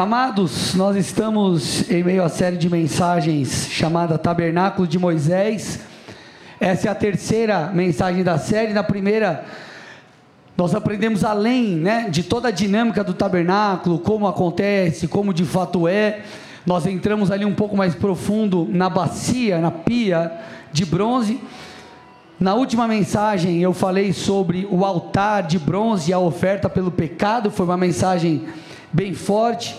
Amados, nós estamos em meio à série de mensagens chamada Tabernáculo de Moisés. Essa é a terceira mensagem da série. Na primeira, nós aprendemos além né, de toda a dinâmica do tabernáculo, como acontece, como de fato é. Nós entramos ali um pouco mais profundo na bacia, na pia de bronze. Na última mensagem eu falei sobre o altar de bronze e a oferta pelo pecado, foi uma mensagem bem forte.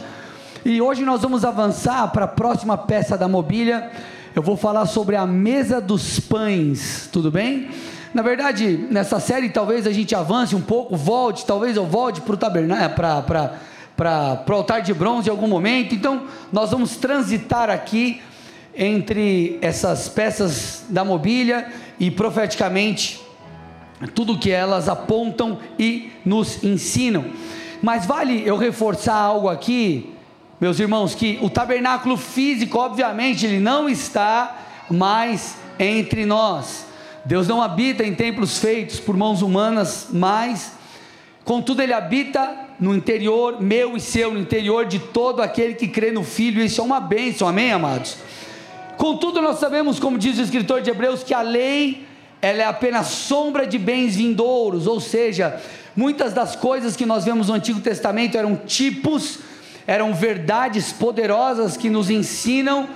E hoje nós vamos avançar para a próxima peça da mobília. Eu vou falar sobre a mesa dos pães, tudo bem? Na verdade, nessa série talvez a gente avance um pouco, volte, talvez eu volte para o tabernáculo, para o altar de bronze em algum momento. Então, nós vamos transitar aqui entre essas peças da mobília e profeticamente tudo que elas apontam e nos ensinam. Mas vale eu reforçar algo aqui, meus irmãos, que o tabernáculo físico, obviamente, ele não está mais entre nós. Deus não habita em templos feitos por mãos humanas, mas, contudo, Ele habita no interior meu e seu, no interior de todo aquele que crê no Filho. Isso é uma bênção, amém, amados? Contudo, nós sabemos, como diz o escritor de Hebreus, que a lei ela é apenas sombra de bens vindouros, ou seja, Muitas das coisas que nós vemos no Antigo Testamento eram tipos, eram verdades poderosas que nos ensinam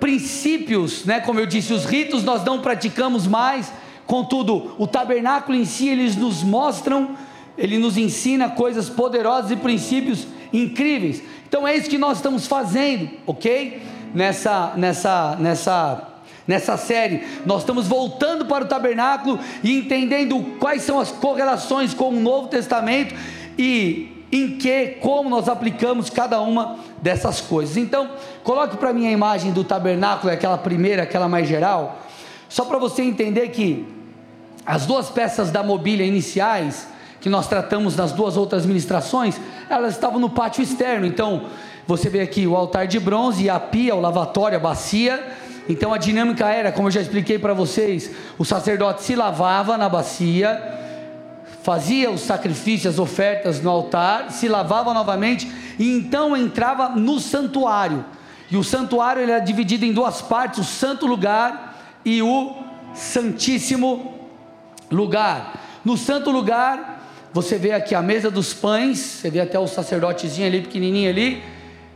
princípios, né? Como eu disse, os ritos nós não praticamos mais, contudo, o tabernáculo em si eles nos mostram, ele nos ensina coisas poderosas e princípios incríveis. Então é isso que nós estamos fazendo, ok? Nessa, nessa, nessa nessa série. Nós estamos voltando para o tabernáculo e entendendo quais são as correlações com o Novo Testamento e em que, como nós aplicamos cada uma dessas coisas. Então, coloque para mim a imagem do tabernáculo, aquela primeira, aquela mais geral, só para você entender que as duas peças da mobília iniciais, que nós tratamos nas duas outras ministrações, elas estavam no pátio externo. Então, você vê aqui o altar de bronze, a pia, o lavatório, a bacia então a dinâmica era, como eu já expliquei para vocês, o sacerdote se lavava na bacia, fazia os sacrifícios, as ofertas no altar, se lavava novamente e então entrava no santuário. E o santuário ele era dividido em duas partes: o santo lugar e o santíssimo lugar. No santo lugar, você vê aqui a mesa dos pães, você vê até o sacerdotezinho ali pequenininho ali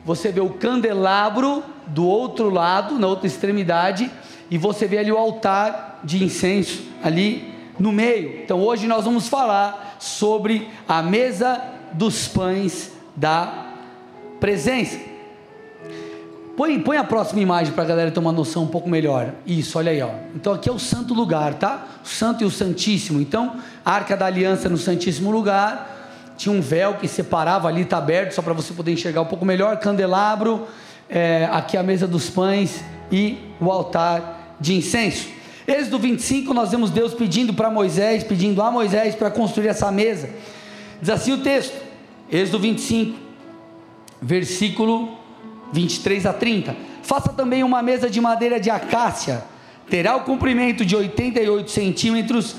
você vê o candelabro do outro lado, na outra extremidade, e você vê ali o altar de incenso ali no meio. Então hoje nós vamos falar sobre a mesa dos pães da presença. Põe, põe a próxima imagem para a galera ter uma noção um pouco melhor. Isso, olha aí, ó. Então aqui é o santo lugar, tá? O santo e o santíssimo. Então, a arca da aliança no santíssimo lugar tinha um véu que separava ali, está aberto, só para você poder enxergar um pouco melhor, candelabro, é, aqui a mesa dos pães e o altar de incenso. Êxodo 25, nós vemos Deus pedindo para Moisés, pedindo a Moisés para construir essa mesa. Diz assim o texto, Êxodo 25, versículo 23 a 30. Faça também uma mesa de madeira de acácia, terá o comprimento de 88 centímetros,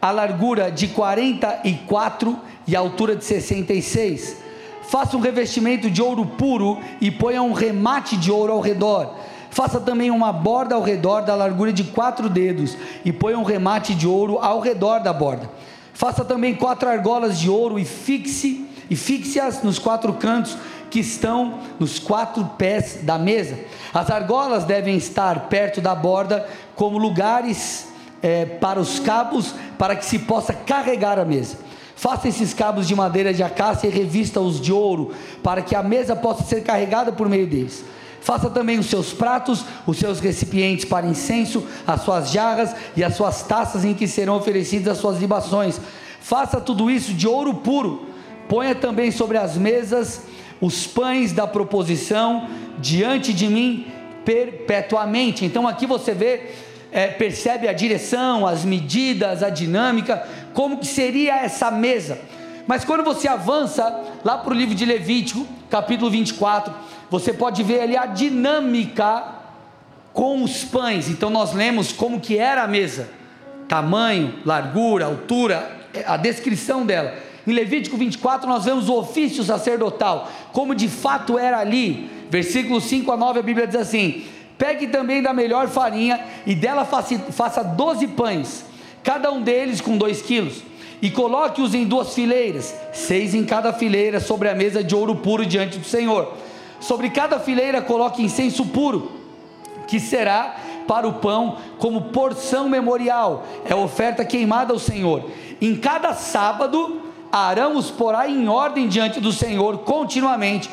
a largura de 44 e a altura de 66. Faça um revestimento de ouro puro e ponha um remate de ouro ao redor. Faça também uma borda ao redor da largura de quatro dedos e ponha um remate de ouro ao redor da borda. Faça também quatro argolas de ouro e fixe e fixe-as nos quatro cantos que estão nos quatro pés da mesa. As argolas devem estar perto da borda como lugares é, para os cabos para que se possa carregar a mesa. Faça esses cabos de madeira de acácia e revista-os de ouro, para que a mesa possa ser carregada por meio deles. Faça também os seus pratos, os seus recipientes para incenso, as suas jarras e as suas taças em que serão oferecidas as suas libações. Faça tudo isso de ouro puro. Ponha também sobre as mesas os pães da proposição diante de mim perpetuamente. Então aqui você vê é, percebe a direção, as medidas, a dinâmica, como que seria essa mesa. Mas quando você avança lá para o livro de Levítico, capítulo 24, você pode ver ali a dinâmica com os pães. Então nós lemos como que era a mesa, tamanho, largura, altura, a descrição dela. em Levítico 24 nós vemos o ofício sacerdotal, como de fato era ali. Versículos 5 a 9 a Bíblia diz assim: Pegue também da melhor farinha e dela faça, 12 pães, cada um deles com 2 quilos, e coloque-os em duas fileiras, seis em cada fileira, sobre a mesa de ouro puro diante do Senhor. Sobre cada fileira coloque incenso puro, que será para o pão como porção memorial, é oferta queimada ao Senhor. Em cada sábado, Arão os porá em ordem diante do Senhor continuamente,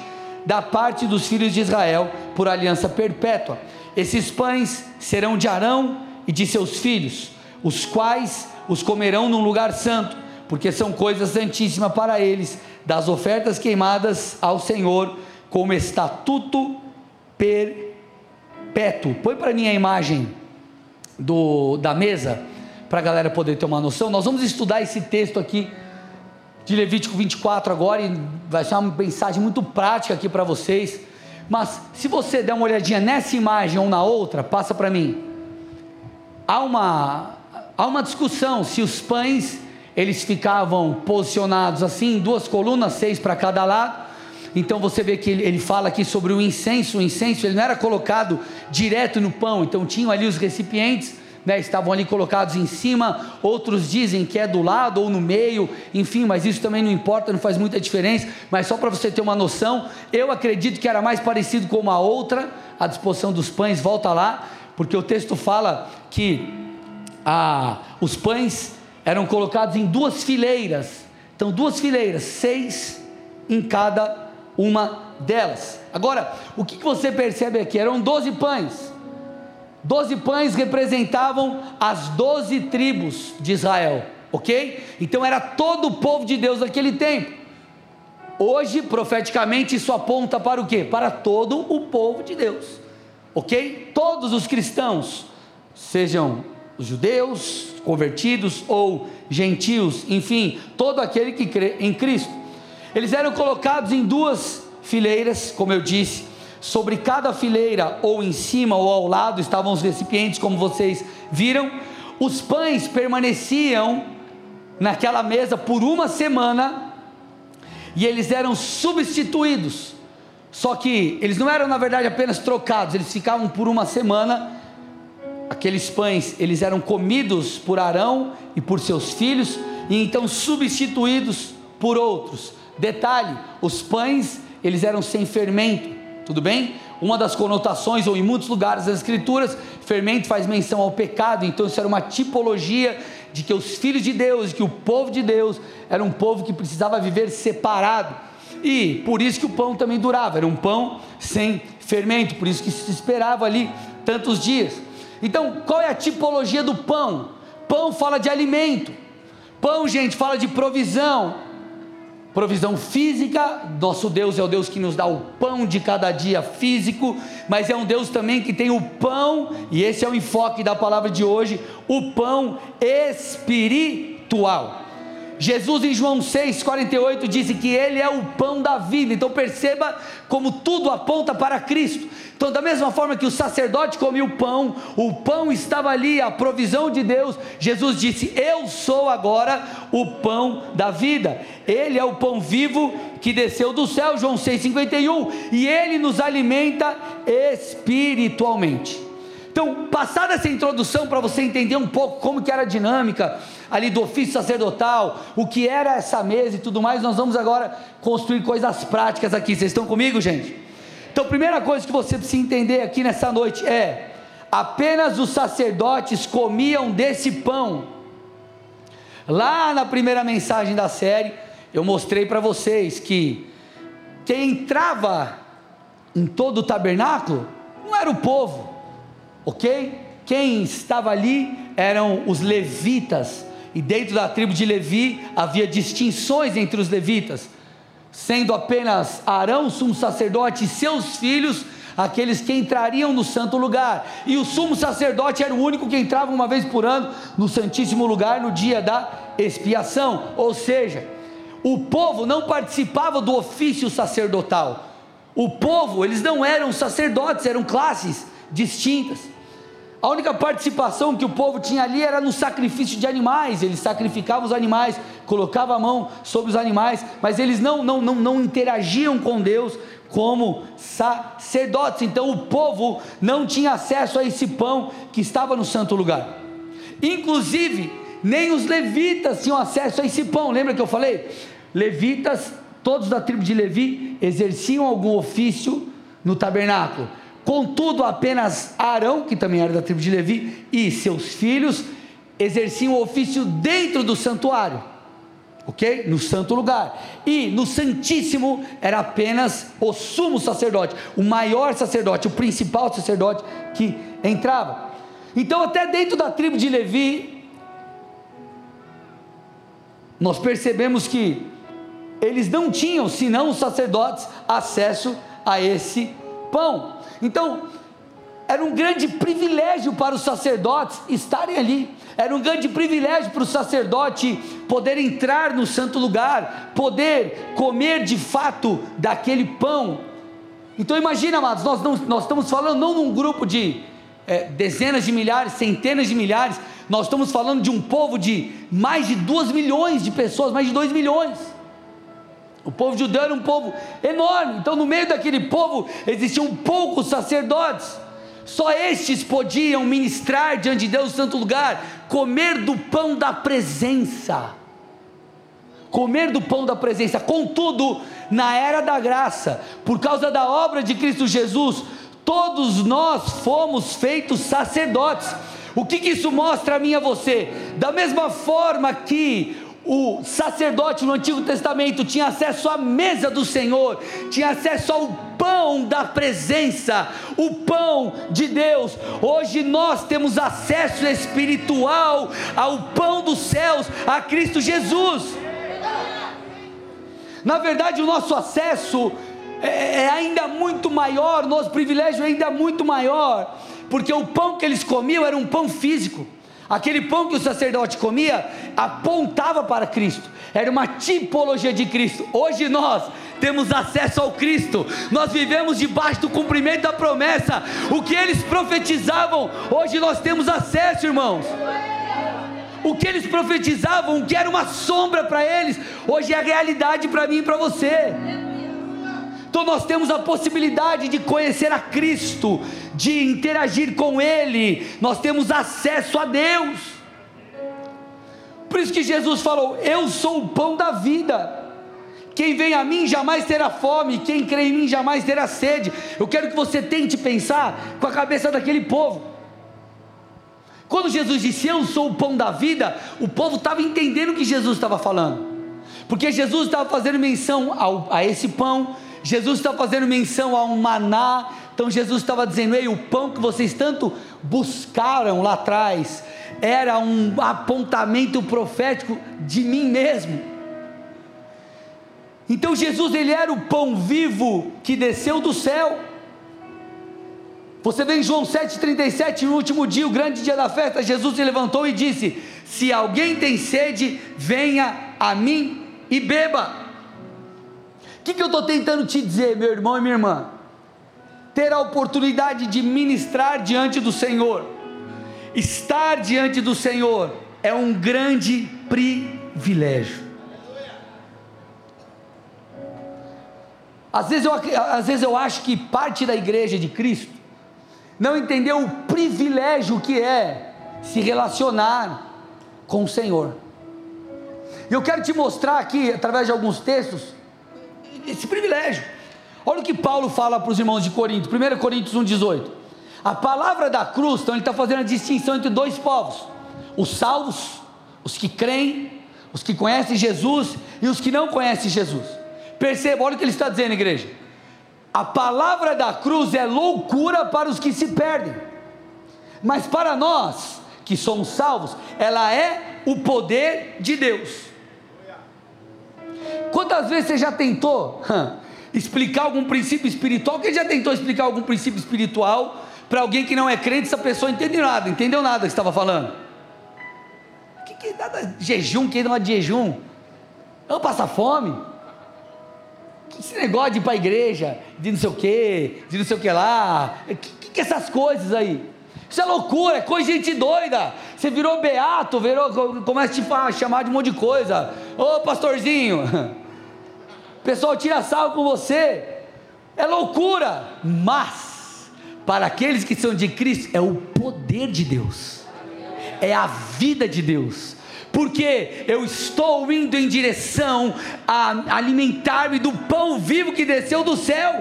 da parte dos filhos de Israel, por aliança perpétua. Esses pães serão de Arão e de seus filhos, os quais os comerão num lugar santo, porque são coisas santíssimas para eles, das ofertas queimadas ao Senhor, como estatuto perpétuo. Põe para mim a imagem do, da mesa, para a galera poder ter uma noção. Nós vamos estudar esse texto aqui de Levítico 24 agora, e vai ser uma mensagem muito prática aqui para vocês. Mas se você der uma olhadinha nessa imagem ou na outra, passa para mim. Há uma, há uma discussão se os pães eles ficavam posicionados assim, duas colunas, seis para cada lado então você vê que ele, fala aqui sobre o incenso. O incenso ele não era colocado direto no pão, então tinham ali os recipientes, né, estavam ali colocados em cima. Outros dizem que é do lado ou no meio, enfim, mas isso também não importa, não faz muita diferença. Mas só para você ter uma noção, eu acredito que era mais parecido com uma outra, a disposição dos pães, volta lá, porque o texto fala que os pães eram colocados em duas fileiras. Então, duas fileiras, seis em cada uma delas. Agora, o que você percebe aqui? Eram doze pães. Doze pães representavam as doze tribos de Israel, ok? Então era todo o povo de Deus naquele tempo. Hoje, profeticamente, isso aponta para o quê? Para todo o povo de Deus, ok? Todos os cristãos, sejam judeus, convertidos ou gentios, enfim, todo aquele que crê em Cristo. Eles eram colocados em duas fileiras, como eu disse. Sobre cada fileira, ou em cima ou ao lado, estavam os recipientes, como vocês viram. Os pães permaneciam naquela mesa por uma semana e eles eram substituídos. Só que eles não eram, na verdade, apenas trocados, eles ficavam por uma semana. Aqueles pães, eles eram comidos por Arão e por seus filhos, e então substituídos por outros. Detalhe: os pães eles eram sem fermento, tudo bem? Uma das conotações, ou em muitos lugares das Escrituras, fermento faz menção ao pecado, então isso era uma tipologia de que os filhos de Deus, de que o povo de Deus era um povo que precisava viver separado, e por isso que o pão também durava, era um pão sem fermento, por isso que se esperava ali tantos dias. Então, qual é a tipologia do pão? Pão fala de alimento, pão, gente, fala de provisão, provisão física, nosso Deus é o Deus que nos dá o pão de cada dia físico, mas é um Deus também que tem o pão, e esse é o enfoque da palavra de hoje, o pão espiritual. Jesus em João 6,48 disse que Ele é o pão da vida. Então perceba como tudo aponta para Cristo. Então, da mesma forma que o sacerdote comia o pão, o pão estava ali, a provisão de Deus. Jesus disse: Eu sou agora o pão da vida. Ele é o pão vivo que desceu do céu, João 6,51, e ele nos alimenta espiritualmente. Então, passada essa introdução para você entender um pouco como que era a dinâmica ali do ofício sacerdotal, o que era essa mesa e tudo mais, nós vamos agora construir coisas práticas aqui. Vocês estão comigo, gente? Então, primeira coisa que você precisa entender aqui nessa noite é: apenas os sacerdotes comiam desse pão. Lá na primeira mensagem da série, eu mostrei para vocês que quem entrava em todo o tabernáculo não era o povo, ok? Quem estava ali eram os levitas, e dentro da tribo de Levi havia distinções entre os levitas, sendo apenas Arão, sumo sacerdote, e seus filhos aqueles que entrariam no santo lugar. E o sumo sacerdote era o único que entrava uma vez por ano no santíssimo lugar no dia da expiação. Ou seja, o povo não participava do ofício sacerdotal. O povo, eles não eram sacerdotes, eram classes distintas. A única participação que o povo tinha ali era no sacrifício de animais. Eles sacrificavam os animais, colocavam a mão sobre os animais, mas eles não, não, não, não interagiam com Deus como sacerdotes. Então o povo não tinha acesso a esse pão que estava no santo lugar. Inclusive, nem os levitas tinham acesso a esse pão. Lembra que eu falei? Levitas, todos da tribo de Levi, exerciam algum ofício no tabernáculo Contudo, apenas Arão, que também era da tribo de Levi, e seus filhos exerciam o ofício dentro do santuário, ok? No santo lugar. E no Santíssimo era apenas o sumo sacerdote, o maior sacerdote, o principal sacerdote que entrava. Então, até dentro da tribo de Levi, nós percebemos que eles não tinham, senão os sacerdotes, acesso a esse pão. Então, era um grande privilégio para os sacerdotes estarem ali. Era um grande privilégio para o sacerdote poder entrar no santo lugar, poder comer de fato daquele pão. Então imagina, amados, nós, não, nós estamos falando não num grupo de é, dezenas de milhares, centenas de milhares, nós estamos falando de um povo de mais de duas milhões de pessoas, mais de dois milhões. O povo judeu era um povo enorme, então no meio daquele povo existiam poucos sacerdotes. Só estes podiam ministrar diante de Deus no santo lugar, comer do pão da presença. Comer do pão da presença. Contudo, na era da graça, por causa da obra de Cristo Jesus, todos nós fomos feitos sacerdotes. O que, que isso mostra a mim e a você? Da mesma forma que o sacerdote no Antigo Testamento tinha acesso à mesa do Senhor, tinha acesso ao pão da presença, o pão de Deus. Hoje nós temos acesso espiritual ao pão dos céus, a Cristo Jesus. Na verdade, o nosso acesso é, é ainda muito maior, nosso privilégio é ainda muito maior, porque o pão que eles comiam era um pão físico. Aquele pão que o sacerdote comia apontava para Cristo, era uma tipologia de Cristo. Hoje nós temos acesso ao Cristo, nós vivemos debaixo do cumprimento da promessa. O que eles profetizavam, hoje nós temos acesso, irmãos. O que eles profetizavam, que era uma sombra para eles, hoje é a realidade para mim e para você. Então nós temos a possibilidade de conhecer a Cristo, de interagir com Ele, nós temos acesso a Deus. Por isso que Jesus falou: Eu sou o pão da vida. Quem vem a mim jamais terá fome, quem crê em mim jamais terá sede. Eu quero que você tente pensar com a cabeça daquele povo. Quando Jesus disse Eu sou o pão da vida, o povo estava entendendo o que Jesus estava falando, porque Jesus estava fazendo menção ao, a esse pão, Jesus está fazendo menção a um maná, então Jesus estava dizendo: Ei, o pão que vocês tanto buscaram lá atrás era um apontamento profético de mim mesmo. Então Jesus ele era o pão vivo que desceu do céu. Você vê em João 7,37, no último dia, o grande dia da festa, Jesus se levantou e disse: Se alguém tem sede, venha a mim e beba que, que eu estou tentando te dizer, meu irmão e minha irmã? Ter a oportunidade de ministrar diante do Senhor, estar diante do Senhor, é um grande privilégio. Às vezes, eu, às vezes eu acho que parte da igreja de Cristo não entendeu o privilégio que é se relacionar com o Senhor. E eu quero te mostrar aqui, através de alguns textos, esse privilégio. Olha o que Paulo fala para os irmãos de Corinto, 1 Coríntios 1,18. A palavra da cruz, então ele está fazendo a distinção entre dois povos: os salvos, os que creem, os que conhecem Jesus e os que não conhecem Jesus. Perceba, olha o que ele está dizendo, igreja. A palavra da cruz é loucura para os que se perdem, mas para nós que somos salvos, ela é o poder de Deus. Quantas vezes você já tentou explicar algum princípio espiritual? Quem já tentou explicar algum princípio espiritual para alguém que não é crente? Essa pessoa não entendeu nada, entendeu nada que estava falando. Que que nada jejum, que não é de jejum? Vamos passar fome? Esse negócio de ir para a igreja, de não sei o que, de não sei o que lá, que, que, que essas coisas aí? Isso é loucura, é coisa de gente doida. Você virou beato, virou, começa a te chamar de um monte de coisa. Ô pastorzinho, o pessoal tira sal com você. É loucura, mas para aqueles que são de Cristo é o poder de Deus. É a vida de Deus. Porque eu estou indo em direção a alimentar-me do pão vivo que desceu do céu.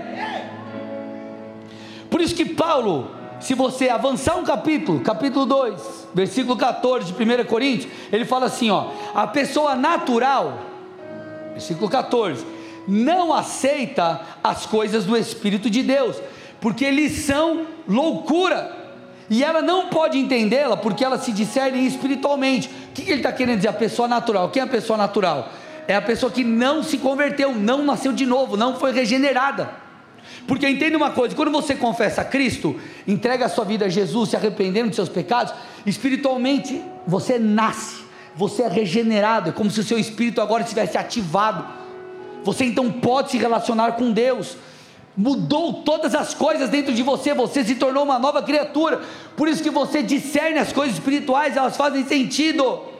Por isso que Paulo, se você avançar um capítulo, capítulo 2, versículo 14 de 1 Coríntios, ele fala assim: ó, a pessoa natural, versículo 14, não aceita as coisas do Espírito de Deus, porque eles são loucura, e ela não pode entendê-la porque ela se discerne espiritualmente. O que ele está querendo dizer? A pessoa natural. Quem é a pessoa natural? É a pessoa que não se converteu, não nasceu de novo, não foi regenerada. Porque entenda uma coisa: quando você confessa a Cristo, entrega a sua vida a Jesus, se arrependendo dos seus pecados, espiritualmente você nasce, você é regenerado, é como se o seu espírito agora estivesse ativado. Você então pode se relacionar com Deus. Mudou todas as coisas dentro de você, você se tornou uma nova criatura. Por isso que você discerne as coisas espirituais, elas fazem sentido.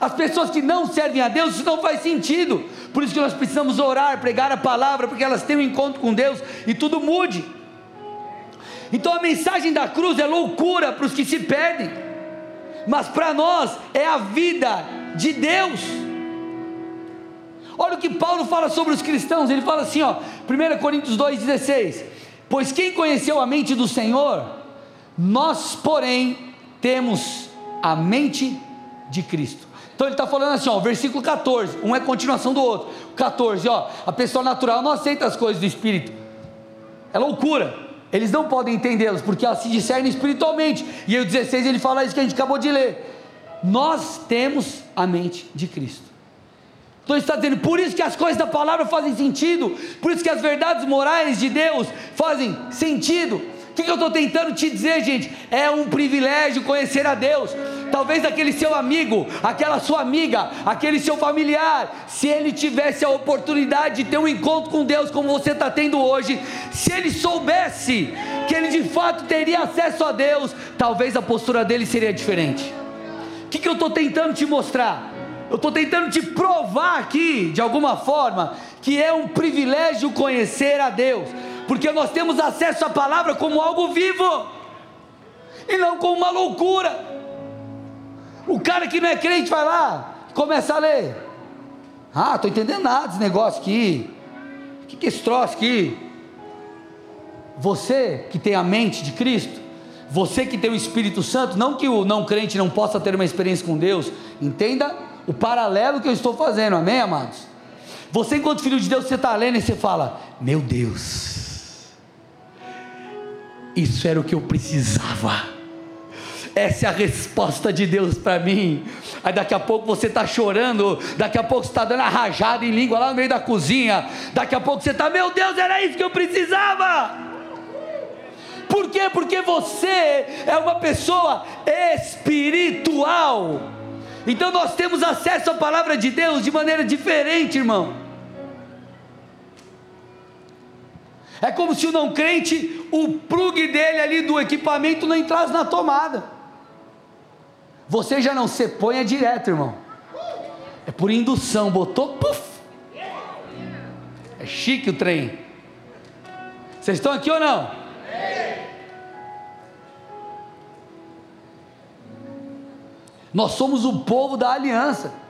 As pessoas que não servem a Deus, isso não faz sentido. Por isso que nós precisamos orar, pregar a palavra, porque elas têm um encontro com Deus e tudo mude. Então a mensagem da cruz é loucura para os que se perdem, mas para nós é a vida de Deus. Olha o que Paulo fala sobre os cristãos, ele fala assim, ó, 1 Coríntios 2,16: Pois quem conheceu a mente do Senhor, nós, porém, temos a mente de Cristo. Então ele está falando assim, ó, versículo 14, um é continuação do outro. 14, ó, a pessoa natural não aceita as coisas do Espírito, é loucura. Eles não podem entendê-las, porque elas se discernem espiritualmente. E aí o 16 ele fala isso que a gente acabou de ler. Nós temos a mente de Cristo. Então ele está dizendo, por isso que as coisas da palavra fazem sentido, por isso que as verdades morais de Deus fazem sentido. O que, eu estou tentando te dizer, gente? É um privilégio conhecer a Deus. Talvez aquele seu amigo, aquela sua amiga, aquele seu familiar, se ele tivesse a oportunidade de ter um encontro com Deus como você está tendo hoje, se ele soubesse que ele de fato teria acesso a Deus, talvez a postura dele seria diferente. O que eu estou tentando te mostrar? Eu estou tentando te provar aqui, de alguma forma, que é um privilégio conhecer a Deus porque nós temos acesso à palavra como algo vivo, e não como uma loucura. O cara que não é crente vai lá, começa a ler. Ah, estou entendendo nada desse negócio aqui. O que, que é esse troço aqui? Você que tem a mente de Cristo, você que tem o Espírito Santo, não que o não crente não possa ter uma experiência com Deus, entenda o paralelo que eu estou fazendo, amém, amados? Você, enquanto filho de Deus, você está lendo e você fala: Meu Deus, isso era o que eu precisava. Essa é a resposta de Deus para mim. Aí daqui a pouco você está chorando, daqui a pouco você está dando a rajada em língua lá no meio da cozinha, daqui a pouco você está, meu Deus, era isso que eu precisava. Por quê? Porque você é uma pessoa espiritual. Então nós temos acesso à palavra de Deus de maneira diferente, irmão. É como se o não crente, o plug dele ali do equipamento não entrasse na tomada. Você já não se ponha direto, irmão. É por indução, botou, puf. É chique o trem. Vocês estão aqui ou não? Nós somos o povo da aliança.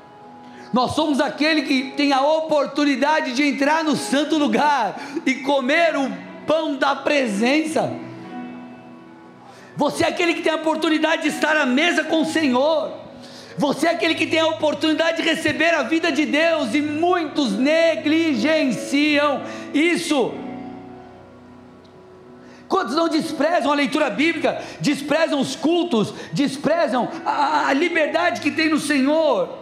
Nós somos aquele que tem a oportunidade de entrar no santo lugar e comer o pão da presença. Você é aquele que tem a oportunidade de estar à mesa com o Senhor. Você é aquele que tem a oportunidade de receber a vida de Deus e muitos negligenciam isso. Quantos não desprezam a leitura bíblica, desprezam os cultos, desprezam a, a liberdade que tem no Senhor?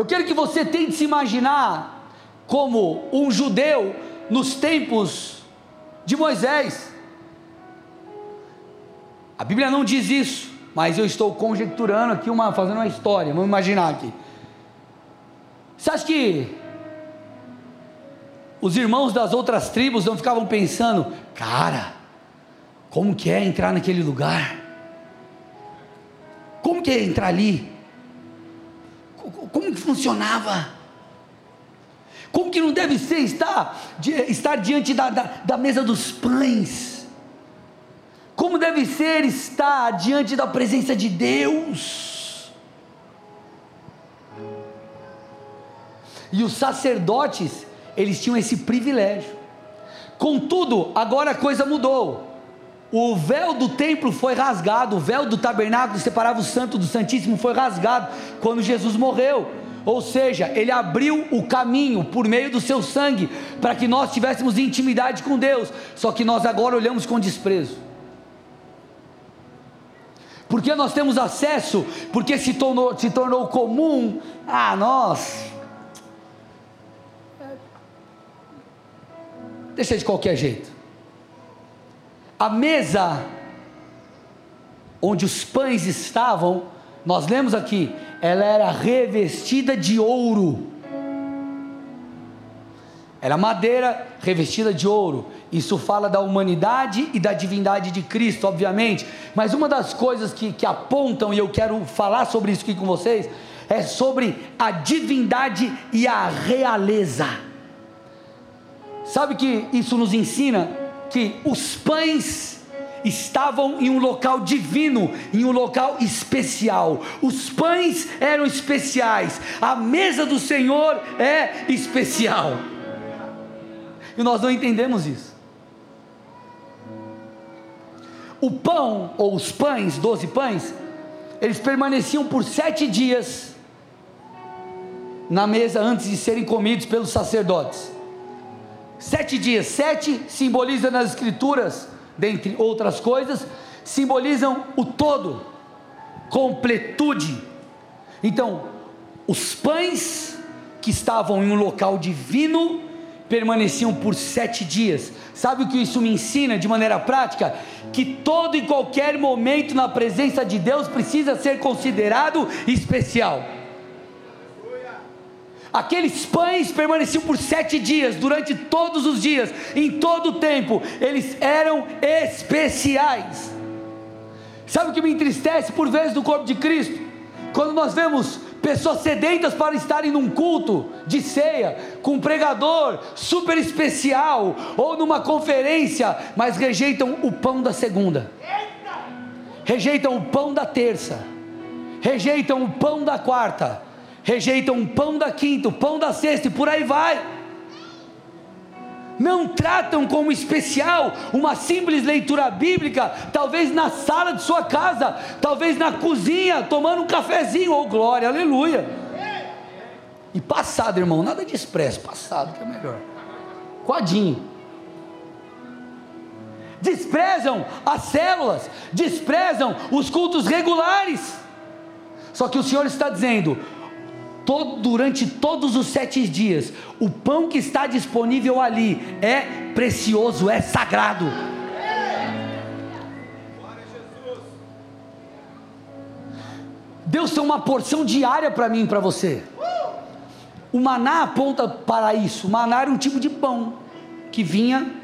Eu quero que você tente se imaginar como um judeu nos tempos de Moisés. A Bíblia não diz isso, mas eu estou conjecturando aqui, uma, fazendo uma história, vamos imaginar aqui. Você acha que os irmãos das outras tribos não ficavam pensando, cara, Como que é entrar naquele lugar? Como que é entrar ali? Como que funcionava? Como que não deve ser estar, estar diante da, da, da mesa dos pães? Como deve ser estar diante da presença de Deus? E os sacerdotes, eles tinham esse privilégio. Contudo, agora a coisa mudou. O véu do templo foi rasgado, o véu do tabernáculo que separava o santo do santíssimo foi rasgado quando Jesus morreu. Ou seja, ele abriu o caminho por meio do seu sangue para que nós tivéssemos intimidade com Deus. Só que nós agora olhamos com desprezo. Porque nós temos acesso, porque se tornou, se tornou comum, ah, nós. Deixa de qualquer jeito a mesa onde os pães estavam, nós lemos aqui, ela era revestida de ouro. Era madeira revestida de ouro. Isso fala da humanidade e da divindade de Cristo, obviamente. Mas uma das coisas que, que apontam, e eu quero falar sobre isso aqui com vocês, é sobre a divindade e a realeza. Sabe que isso nos ensina que os pães estavam em um local divino, em um local especial. Os pães eram especiais, a mesa do Senhor é especial. E nós não entendemos isso. O pão, ou os pães, doze pães, eles permaneciam por sete dias na mesa antes de serem comidos pelos sacerdotes. Sete dias, sete simboliza nas escrituras, dentre outras coisas, simbolizam o todo, completude. Então, os pães que estavam em um local divino permaneciam por sete dias. Sabe o que isso me ensina de maneira prática? Que todo e qualquer momento na presença de Deus precisa ser considerado especial. Aqueles pães permaneciam por sete dias, durante todos os dias, em todo o tempo, eles eram especiais. Sabe o que me entristece por vezes no corpo de Cristo? Quando nós vemos pessoas sedentas para estarem num culto de ceia, com um pregador super especial, ou numa conferência, mas rejeitam o pão da segunda, rejeitam o pão da terça, rejeitam o pão da quarta rejeitam o pão da quinta, o pão da sexta e por aí vai. Não tratam como especial uma simples leitura bíblica, talvez na sala de sua casa, talvez na cozinha, tomando um cafezinho, ou oh, glória, aleluia. E passado, irmão, nada de expresso, passado que é melhor. Quadinho. Desprezam as células, desprezam os cultos regulares. Só que o Senhor está dizendo: todo, durante todos os sete dias, o pão que está disponível ali é precioso, é sagrado. Deus tem uma porção diária para mim e para você. O maná aponta para isso. O maná era um tipo de pão que vinha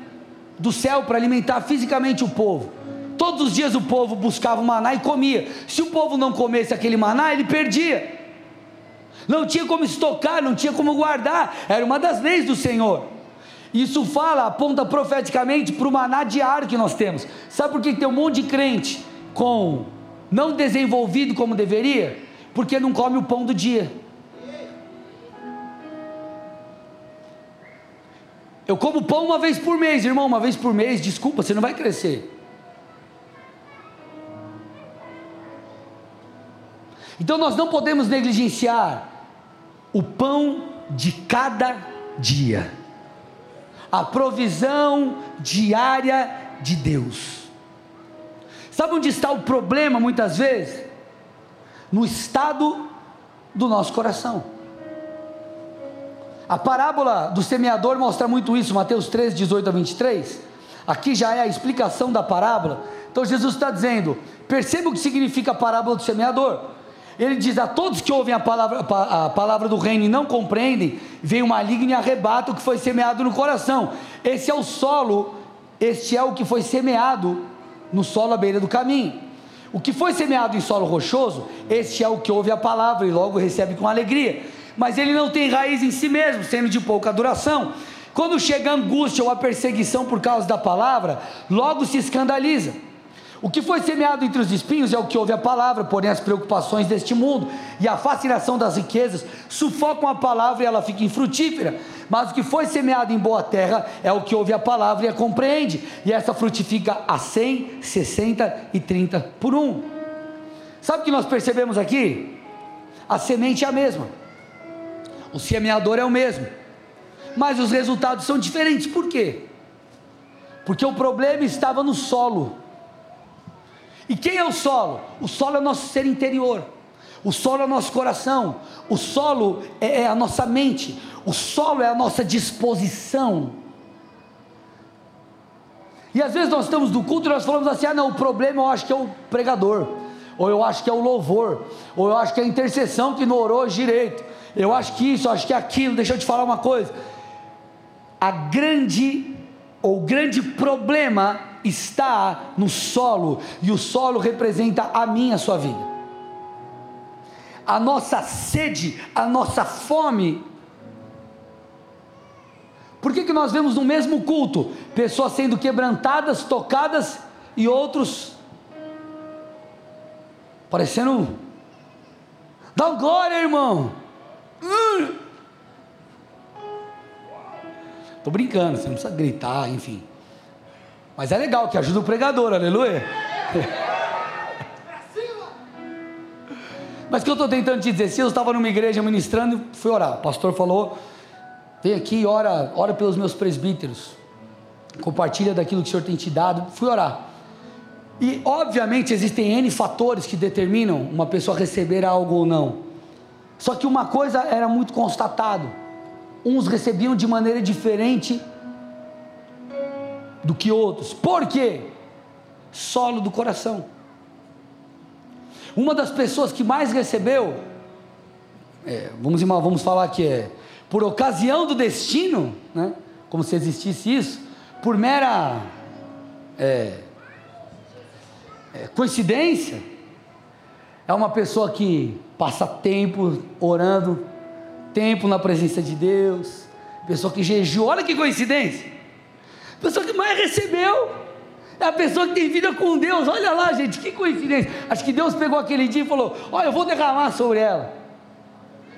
do céu para alimentar fisicamente o povo. Todos os dias o povo buscava o maná e comia. Se o povo não comesse aquele maná, ele perdia não tinha como estocar, não tinha como guardar, era uma das leis do Senhor. Isso fala, aponta profeticamente para o maná diário que nós temos. Sabe por que tem um monte de crente com não desenvolvido como deveria? Porque não come o pão do dia. Eu como pão uma vez por mês, irmão, uma vez por mês, desculpa, você não vai crescer. Então nós não podemos negligenciar o pão de cada dia, a provisão diária de Deus. Sabe onde está o problema muitas vezes? No estado do nosso coração. A parábola do semeador mostra muito isso, Mateus 3, 18 a 23. Aqui já é a explicação da parábola. Então Jesus está dizendo: perceba o que significa a parábola do semeador. Ele diz: A todos que ouvem a palavra, a palavra do reino e não compreendem, vem o maligno e arrebata o que foi semeado no coração. Esse é o solo, este é o que foi semeado no solo à beira do caminho. O que foi semeado em solo rochoso, este é o que ouve a palavra e logo recebe com alegria. Mas ele não tem raiz em si mesmo, sendo de pouca duração. Quando chega a angústia ou a perseguição por causa da palavra, logo se escandaliza. O que foi semeado entre os espinhos é o que ouve a palavra, porém as preocupações deste mundo e a fascinação das riquezas sufocam a palavra e ela fica infrutífera. Mas o que foi semeado em boa terra é o que ouve a palavra e a compreende, e essa frutifica a 100, 60 e 30 por um. Sabe o que nós percebemos aqui? A semente é a mesma, o semeador é o mesmo, mas os resultados são diferentes. Por quê? Porque o problema estava no solo. E quem é o solo? O solo é o nosso ser interior. O solo é o nosso coração. O solo é, é a nossa mente. O solo é a nossa disposição. E às vezes nós estamos no culto e nós falamos assim: ah, não, o problema eu acho que é o pregador, ou eu acho que é o louvor, ou eu acho que é a intercessão que não orou direito, eu acho que isso, eu acho que é aquilo. Deixa eu te falar uma coisa: a grande, ou grande problema está no solo, e o solo representa a minha, a sua vida. A nossa sede, a nossa fome. Por que, que nós vemos no mesmo culto pessoas sendo quebrantadas, tocadas e outros parecendo. Dá glória, irmão. Estou brincando, você não precisa gritar, enfim. Mas é legal que ajuda o pregador, aleluia. Mas o que eu estou tentando te dizer, se eu estava numa igreja ministrando, fui orar. O pastor falou: vem aqui, ora, ora pelos meus presbíteros. Compartilha daquilo que o Senhor tem te dado. Fui orar. E obviamente existem N fatores que determinam uma pessoa receber algo ou não. Só que uma coisa era muito constatado: uns recebiam de maneira diferente do que outros. Por quê? Solo do coração. Uma das pessoas que mais recebeu, é, vamos, vamos falar que é por ocasião do destino, né? como se existisse isso, por mera é, é, coincidência, é uma pessoa que passa tempo orando, tempo na presença de Deus, pessoa que jejua, olha que coincidência. A pessoa que mais recebeu é a pessoa que tem vida com Deus. Olha lá, gente, que coincidência. Acho que Deus pegou aquele dia e falou: Olha, eu vou derramar sobre ela.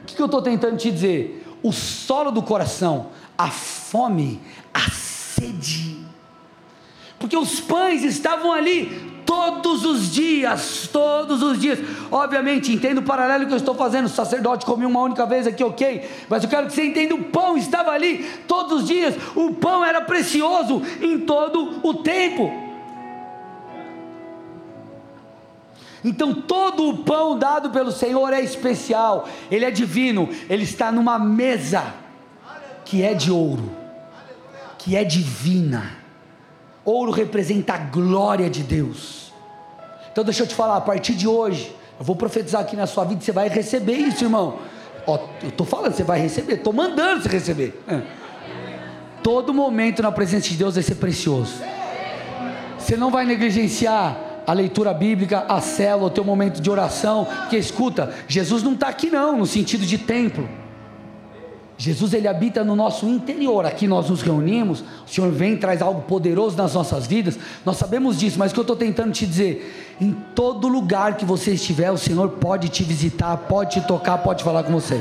O que, que eu estou tentando te dizer? O solo do coração, a fome, a sede. Porque os pães estavam ali, todos os dias, todos os dias. Obviamente, entendo o paralelo que eu estou fazendo. O sacerdote comia uma única vez aqui, ok. Mas eu quero que você entenda: o pão estava ali todos os dias. O pão era precioso em todo o tempo. Então, todo o pão dado pelo Senhor é especial, ele é divino, ele está numa mesa que é de ouro, que é divina. Ouro representa a glória de Deus. Então deixa eu te falar, a partir de hoje, eu vou profetizar aqui na sua vida, você vai receber isso, irmão. Ó, eu estou falando, você vai receber, estou mandando você receber. É. Todo momento na presença de Deus vai ser precioso. Você não vai negligenciar a leitura bíblica, a célula, o teu momento de oração, porque escuta, Jesus não está aqui não, no sentido de templo. Jesus ele habita no nosso interior. Aqui nós nos reunimos, o Senhor vem traz algo poderoso nas nossas vidas. Nós sabemos disso, mas o que eu estou tentando te dizer, em todo lugar que você estiver, o Senhor pode te visitar, pode te tocar, pode falar com você.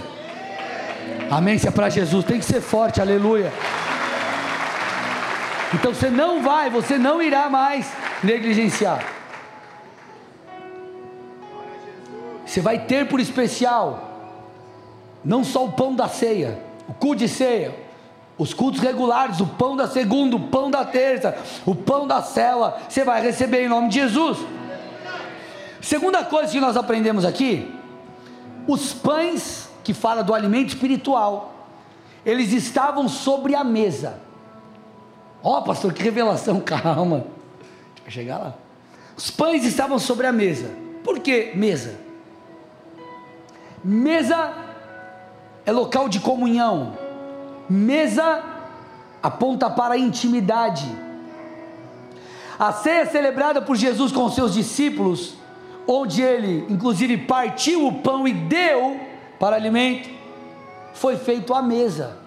Amém? Se é para Jesus, tem que ser forte, aleluia. Então você não vai, você não irá mais negligenciar. Você vai ter por especial não só o pão da ceia, o cu de ceia, os cultos regulares, o pão da segunda, o pão da terça, o pão da cela, você vai receber em nome de Jesus. Segunda coisa que nós aprendemos aqui, os pães que fala do alimento espiritual, eles estavam sobre a mesa. Ó, oh, pastor, que revelação, calma. Vai chegar lá. Os pães estavam sobre a mesa. Por que mesa? Mesa é local de comunhão. Mesa aponta para a intimidade. A ceia celebrada por Jesus com seus discípulos, onde ele, inclusive, partiu o pão e deu para alimento, foi feito à mesa.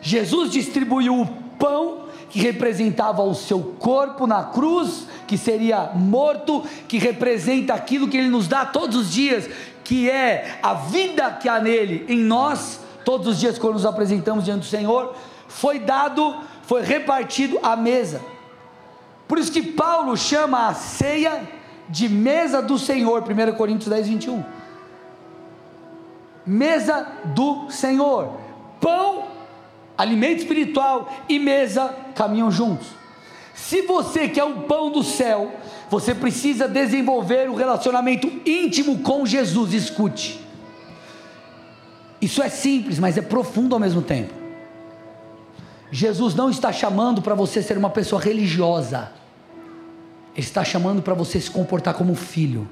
Jesus distribuiu o pão que representava o seu corpo na cruz, que seria morto, que representa aquilo que ele nos dá todos os dias, que é a vida que há nele em nós, todos os dias quando nos apresentamos diante do Senhor, foi dado, foi repartido à mesa. Por isso que Paulo chama a ceia de mesa do Senhor, 1 Coríntios 10, 21. Mesa do Senhor. Pão, alimento espiritual e mesa caminham juntos. Se você quer o pão do céu, você precisa desenvolver um relacionamento íntimo com Jesus. Escute. Isso é simples, mas é profundo ao mesmo tempo. Jesus não está chamando para você ser uma pessoa religiosa. Ele está chamando para você se comportar como filho.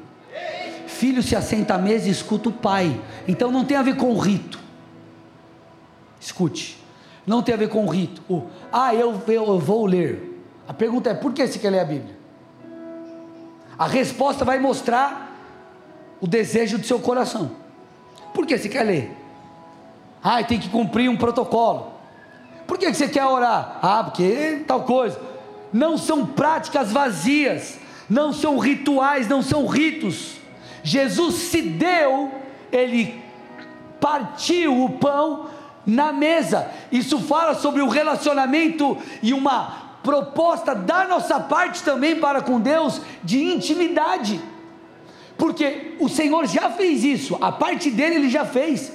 Filho se assenta à mesa e escuta o pai. Então não tem a ver com o rito. Escute. Não tem a ver com o rito. O, ah, eu, eu vou ler. A pergunta é: por que você quer ler a Bíblia? A resposta vai mostrar o desejo do seu coração. Por que você quer ler? Ah, tem que cumprir um protocolo. Por que você quer orar? Ah, porque tal coisa. Não são práticas vazias, não são rituais, não são ritos. Jesus se deu, ele partiu o pão na mesa. Isso fala sobre o relacionamento e uma proposta da nossa parte também para com Deus de intimidade. Porque o Senhor já fez isso, a parte dele ele já fez.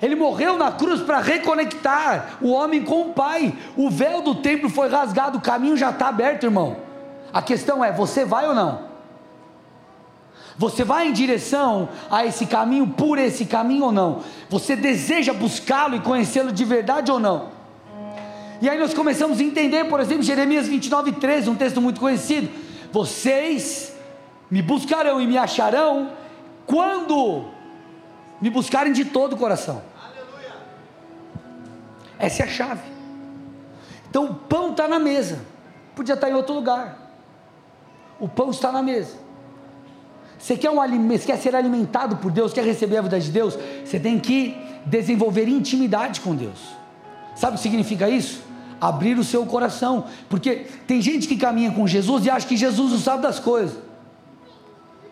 Ele morreu na cruz para reconectar o homem com o Pai. O véu do templo foi rasgado, o caminho já está aberto, irmão. A questão é: você vai ou não? Você vai em direção a esse caminho, por esse caminho ou não? Você deseja buscá-lo e conhecê-lo de verdade ou não? E aí nós começamos a entender, por exemplo, Jeremias 29, 13, um texto muito conhecido. Vocês me buscarão e me acharão quando me buscarem de todo o coração. Essa é a chave. Então o pão está na mesa. Podia estar em outro lugar. O pão está na mesa. Você quer, um alimento, quer ser alimentado por Deus, quer receber a vida de Deus, você tem que desenvolver intimidade com Deus. Sabe o que significa isso? Abrir o seu coração. Porque tem gente que caminha com Jesus e acha que Jesus não sabe das coisas.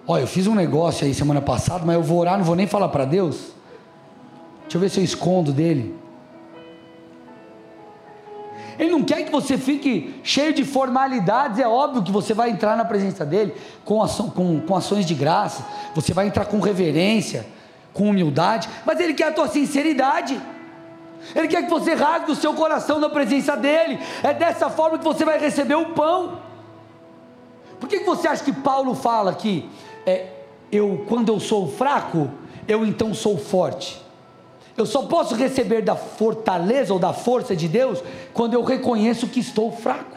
Olha, eu fiz um negócio aí semana passada, mas eu vou orar, não vou nem falar para Deus. Deixa eu ver se eu escondo dele. Ele não quer que você fique cheio de formalidades. É óbvio que você vai entrar na presença dele com, com, com ações de graça, você vai entrar com reverência, com humildade, mas ele quer a tua sinceridade. Ele quer que você rasgue o seu coração na presença dele. É dessa forma que você vai receber o pão. Por que, que você acha que Paulo fala que é, eu, quando eu sou fraco, eu então sou forte? Eu só posso receber da fortaleza ou da força de Deus quando eu reconheço que estou fraco.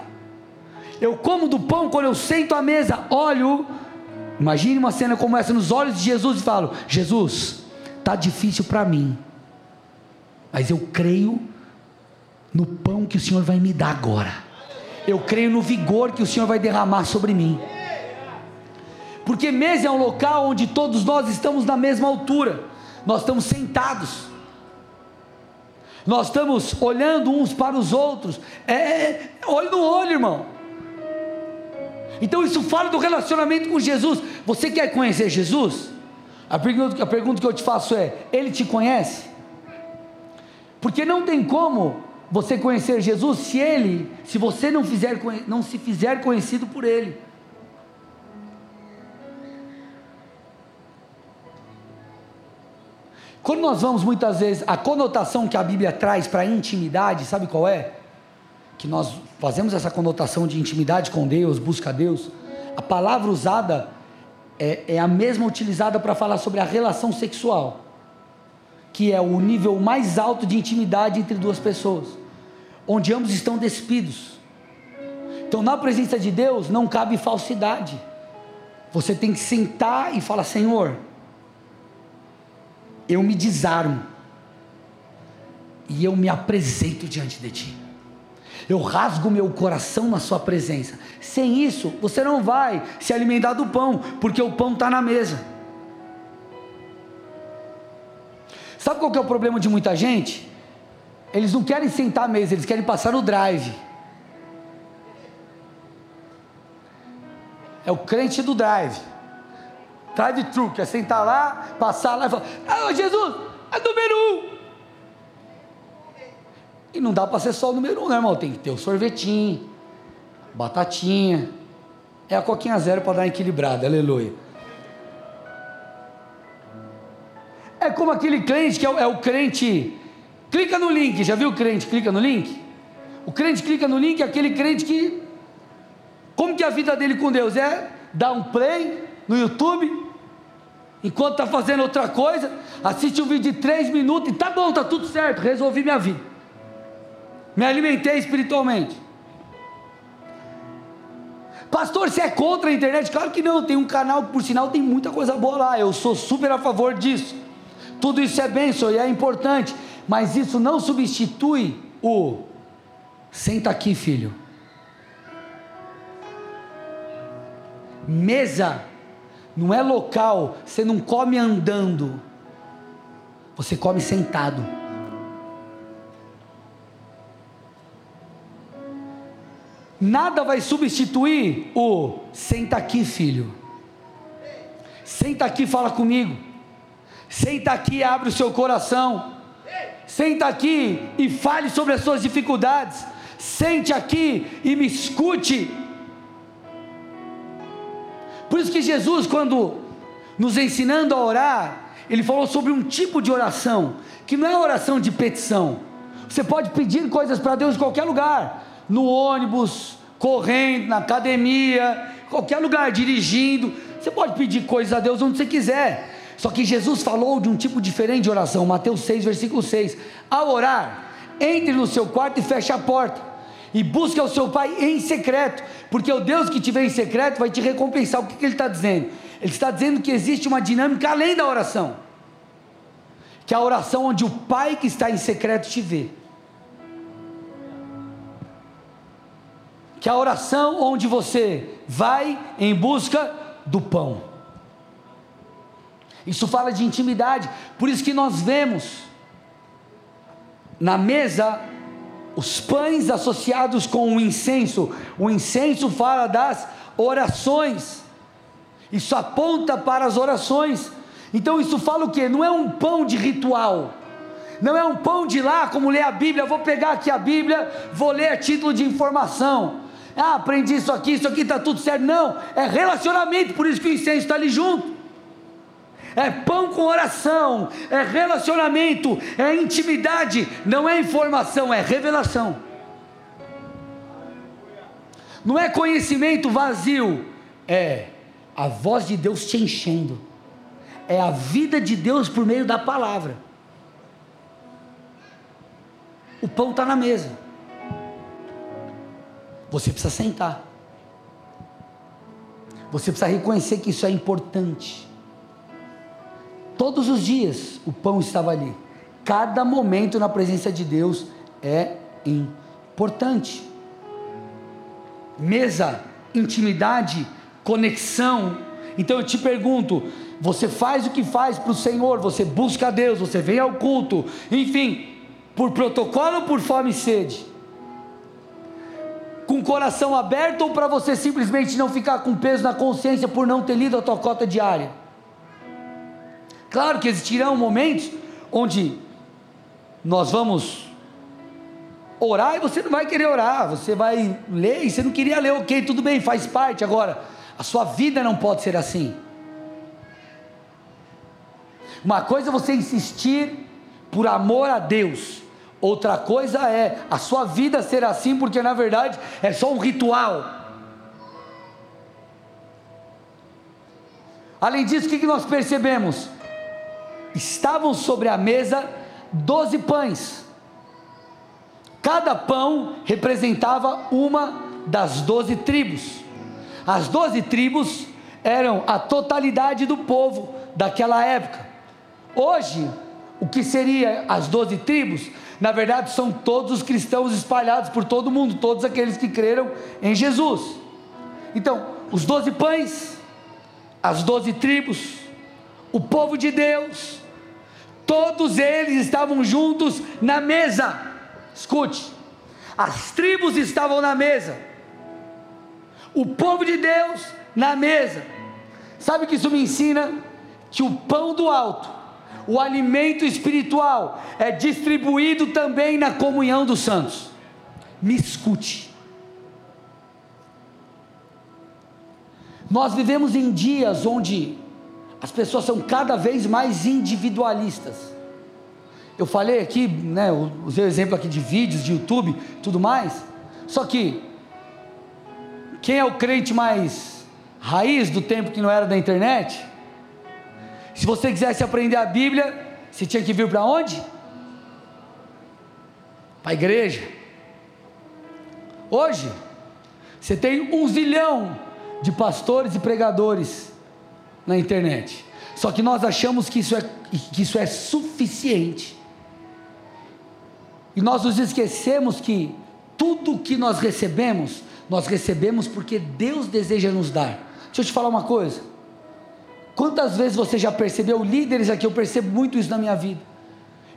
Eu como do pão quando eu sento à mesa, olho, imagine uma cena como essa nos olhos de Jesus e falo: Jesus, tá difícil para mim, mas eu creio no pão que o Senhor vai me dar agora. Eu creio no vigor que o Senhor vai derramar sobre mim. Porque mesa é um local onde todos nós estamos na mesma altura. Nós estamos sentados nós estamos olhando uns para os outros, é, é olho no olho, irmão. Então isso fala do relacionamento com Jesus. Você quer conhecer Jesus? A pergunta, a pergunta que eu te faço é: Ele te conhece? Porque não tem como você conhecer Jesus se Ele, se você não, fizer, não se fizer conhecido por Ele. Quando nós vamos muitas vezes, a conotação que a Bíblia traz para a intimidade, sabe qual é? Que nós fazemos essa conotação de intimidade com Deus, busca a Deus. A palavra usada é, é a mesma utilizada para falar sobre a relação sexual, que é o nível mais alto de intimidade entre duas pessoas, onde ambos estão despidos. Então, na presença de Deus, não cabe falsidade. Você tem que sentar e falar: Senhor, eu me desarmo e eu me apresento diante de ti. Eu rasgo meu coração na sua presença. Sem isso, você não vai se alimentar do pão, porque o pão está na mesa. Sabe qual que é o problema de muita gente? Eles não querem sentar à mesa, eles querem passar no drive. É o crente do drive. Drive-thru, quer sentar lá, passar lá e falar: Ah, Jesus, é número um. E não dá para ser só o número um, né, irmão? Tem que ter o sorvetinho, batatinha. É a coquinha zero para dar equilibrada, aleluia. É como aquele crente que é o, é o crente. Clica no link, já viu o crente? Clica no link? O crente clica no link é aquele crente que. Como que é a vida dele com Deus? É dar um play no YouTube, enquanto está fazendo outra coisa, assiste um vídeo de três minutos e tá bom, tá tudo certo, resolvi minha vida me alimentei espiritualmente. Pastor, você é contra a internet? Claro que não, tem um canal que por sinal tem muita coisa boa lá, eu sou super a favor disso. Tudo isso é bênção e é importante, mas isso não substitui o senta aqui, filho. Mesa não é local, você não come andando, você come sentado. Nada vai substituir o senta aqui, filho. Senta aqui, fala comigo. Senta aqui e abre o seu coração. Senta aqui e fale sobre as suas dificuldades. Sente aqui e me escute. Por isso que Jesus, quando nos ensinando a orar, ele falou sobre um tipo de oração, que não é oração de petição. Você pode pedir coisas para Deus em qualquer lugar no ônibus, correndo, na academia, qualquer lugar, dirigindo. Você pode pedir coisas a Deus onde você quiser. Só que Jesus falou de um tipo diferente de oração, Mateus 6, versículo 6. Ao orar, entre no seu quarto e feche a porta. E busque ao seu pai em secreto, porque o Deus que te vê em secreto vai te recompensar. O que, que ele está dizendo? Ele está dizendo que existe uma dinâmica além da oração, que é a oração onde o pai que está em secreto te vê. que a oração onde você vai em busca do pão. Isso fala de intimidade, por isso que nós vemos na mesa os pães associados com o incenso. O incenso fala das orações. Isso aponta para as orações. Então isso fala o que? Não é um pão de ritual. Não é um pão de lá, como ler a Bíblia. Vou pegar aqui a Bíblia, vou ler a título de informação. Ah, aprendi isso aqui, isso aqui está tudo certo. Não, é relacionamento, por isso que o incenso está ali junto. É pão com oração, é relacionamento, é intimidade, não é informação, é revelação. Não é conhecimento vazio, é a voz de Deus te enchendo, é a vida de Deus por meio da palavra. O pão está na mesa. Você precisa sentar. Você precisa reconhecer que isso é importante. Todos os dias o pão estava ali. Cada momento na presença de Deus é importante. Mesa, intimidade, conexão. Então eu te pergunto: você faz o que faz para o Senhor? Você busca a Deus, você vem ao culto, enfim, por protocolo ou por fome e sede? com o coração aberto ou para você simplesmente não ficar com peso na consciência por não ter lido a tua cota diária? Claro que existirão momentos onde nós vamos orar e você não vai querer orar, você vai ler e você não queria ler, ok, tudo bem, faz parte. Agora, a sua vida não pode ser assim. Uma coisa é você insistir por amor a Deus, Outra coisa é a sua vida ser assim, porque na verdade é só um ritual. Além disso, o que nós percebemos? Estavam sobre a mesa doze pães. Cada pão representava uma das doze tribos. As doze tribos eram a totalidade do povo daquela época. Hoje, o que seria as doze tribos Na verdade, são todos os cristãos espalhados por todo o mundo, todos aqueles que creram em Jesus. Então, os doze pães, as doze tribos, o povo de Deus, todos eles estavam juntos na mesa. Escute, as tribos estavam na mesa, o povo de Deus na mesa. Sabe o que isso me ensina? Que o pão do alto, o alimento espiritual, é distribuído também na comunhão dos santos. Me escute. Nós vivemos em dias onde as pessoas são cada vez mais individualistas. Eu falei aqui, né, usei o exemplo aqui de vídeos, de YouTube, tudo mais. Só que quem é o crente mais raiz do tempo que não era da internet? Se você quisesse aprender a Bíblia, você tinha que vir para onde? Para a igreja. Hoje, você tem um zilhão de pastores e pregadores na internet. Só que nós achamos que isso é, que isso é suficiente. E nós nos esquecemos que tudo que nós recebemos, nós recebemos porque Deus deseja nos dar. Deixa eu te falar uma coisa. Quantas vezes você já percebeu, líderes aqui, eu percebo muito isso na minha vida.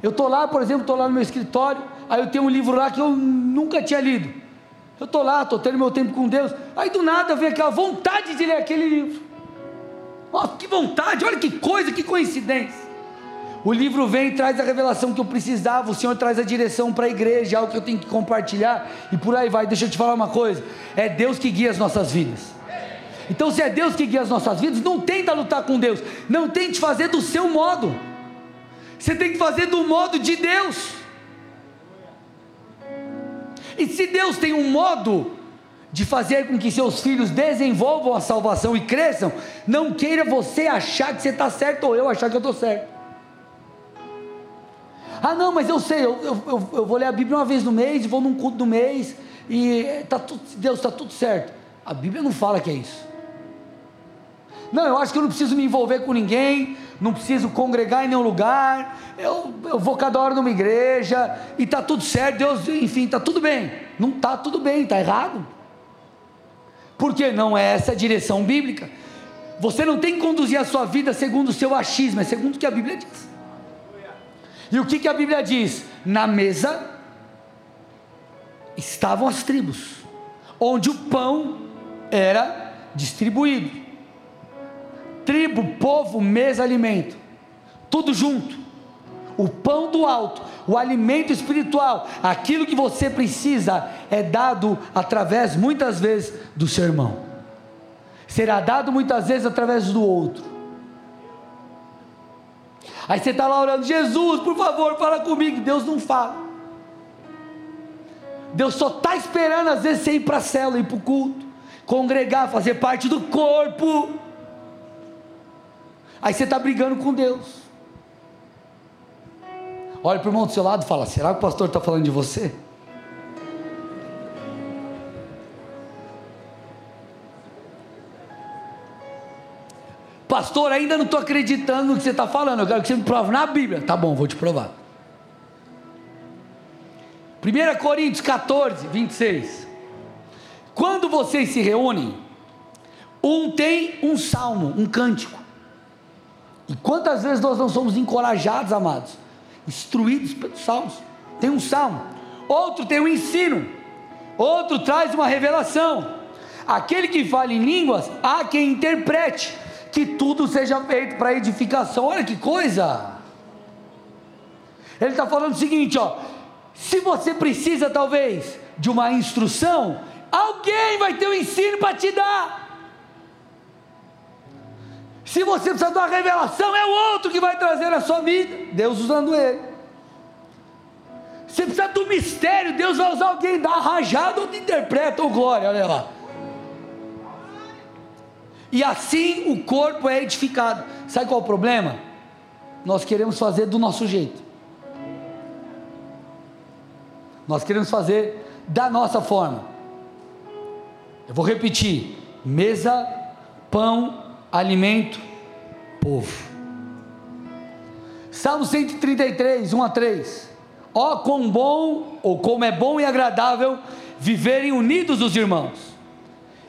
Eu estou lá, por exemplo, estou lá no meu escritório, aí eu tenho um livro lá que eu nunca tinha lido. Eu estou lá, estou tendo meu tempo com Deus, aí do nada vem aquela vontade de ler aquele livro. Oh, que vontade, olha que coisa, que coincidência. O livro vem e traz a revelação que eu precisava, o Senhor traz a direção para a igreja, algo que eu tenho que compartilhar, e por aí vai. Deixa eu te falar uma coisa: é Deus que guia as nossas vidas. Então, se é Deus que guia as nossas vidas, não tenta lutar com Deus, não tente fazer do seu modo, você tem que fazer do modo de Deus. E se Deus tem um modo de fazer com que seus filhos desenvolvam a salvação e cresçam, não queira você achar que você está certo ou eu achar que eu estou certo. Ah, não, mas eu sei, eu, eu, eu, vou ler a Bíblia uma vez no mês, vou num culto do mês, e tá tudo, Deus está tudo certo. A Bíblia não fala que é isso. Não, eu acho que eu não preciso me envolver com ninguém, não preciso congregar em nenhum lugar, eu, eu vou cada hora numa igreja, e está tudo certo, Deus, enfim, está tudo bem. Não está tudo bem, está errado. Porque não é essa a direção bíblica. Você não tem que conduzir a sua vida segundo o seu achismo, é segundo o que a Bíblia diz. E o que, que a Bíblia diz? Na mesa estavam as tribos, onde o pão era distribuído. Tribo, povo, mesa, alimento, tudo junto. O pão do alto, o alimento espiritual, aquilo que você precisa é dado através, muitas vezes, do seu irmão. Será dado muitas vezes através do outro Aí você está lá orando, Jesus, por favor, fala comigo. Deus não fala. Deus só está esperando, às vezes, você ir para a célula, ir para o culto, congregar, fazer parte do corpo. Aí você está brigando com Deus. Olha para o irmão do seu lado e fala: será que o pastor está falando de você? Pastor, ainda não estou acreditando no que você está falando. Eu quero que você me prove na Bíblia. Tá bom, vou te provar. 1 Coríntios 14, 26. Quando vocês se reúnem, um tem um salmo, um cântico. E quantas vezes nós não somos encorajados, amados, instruídos pelos salmos? Tem um salmo, outro tem um ensino, outro traz uma revelação. Aquele que fala em línguas, há quem interprete que tudo seja feito para edificação. Olha que coisa! Ele está falando o seguinte: ó, se você precisa talvez de uma instrução, alguém vai ter o um ensino para te dar. Se você precisa de uma revelação, é o outro que vai trazer na sua vida, Deus usando ele. Se precisa do mistério, Deus vai usar alguém, dá rajada ou interpreta, ou glória, olha lá e assim o corpo é edificado. Sabe qual é o problema? Nós queremos fazer do nosso jeito. Nós queremos fazer da nossa forma. Eu vou repetir: mesa, pão, alimento, povo. Salmo 133, 1 a 3. Ó oh, quão bom, ou como é bom e agradável viverem unidos os irmãos.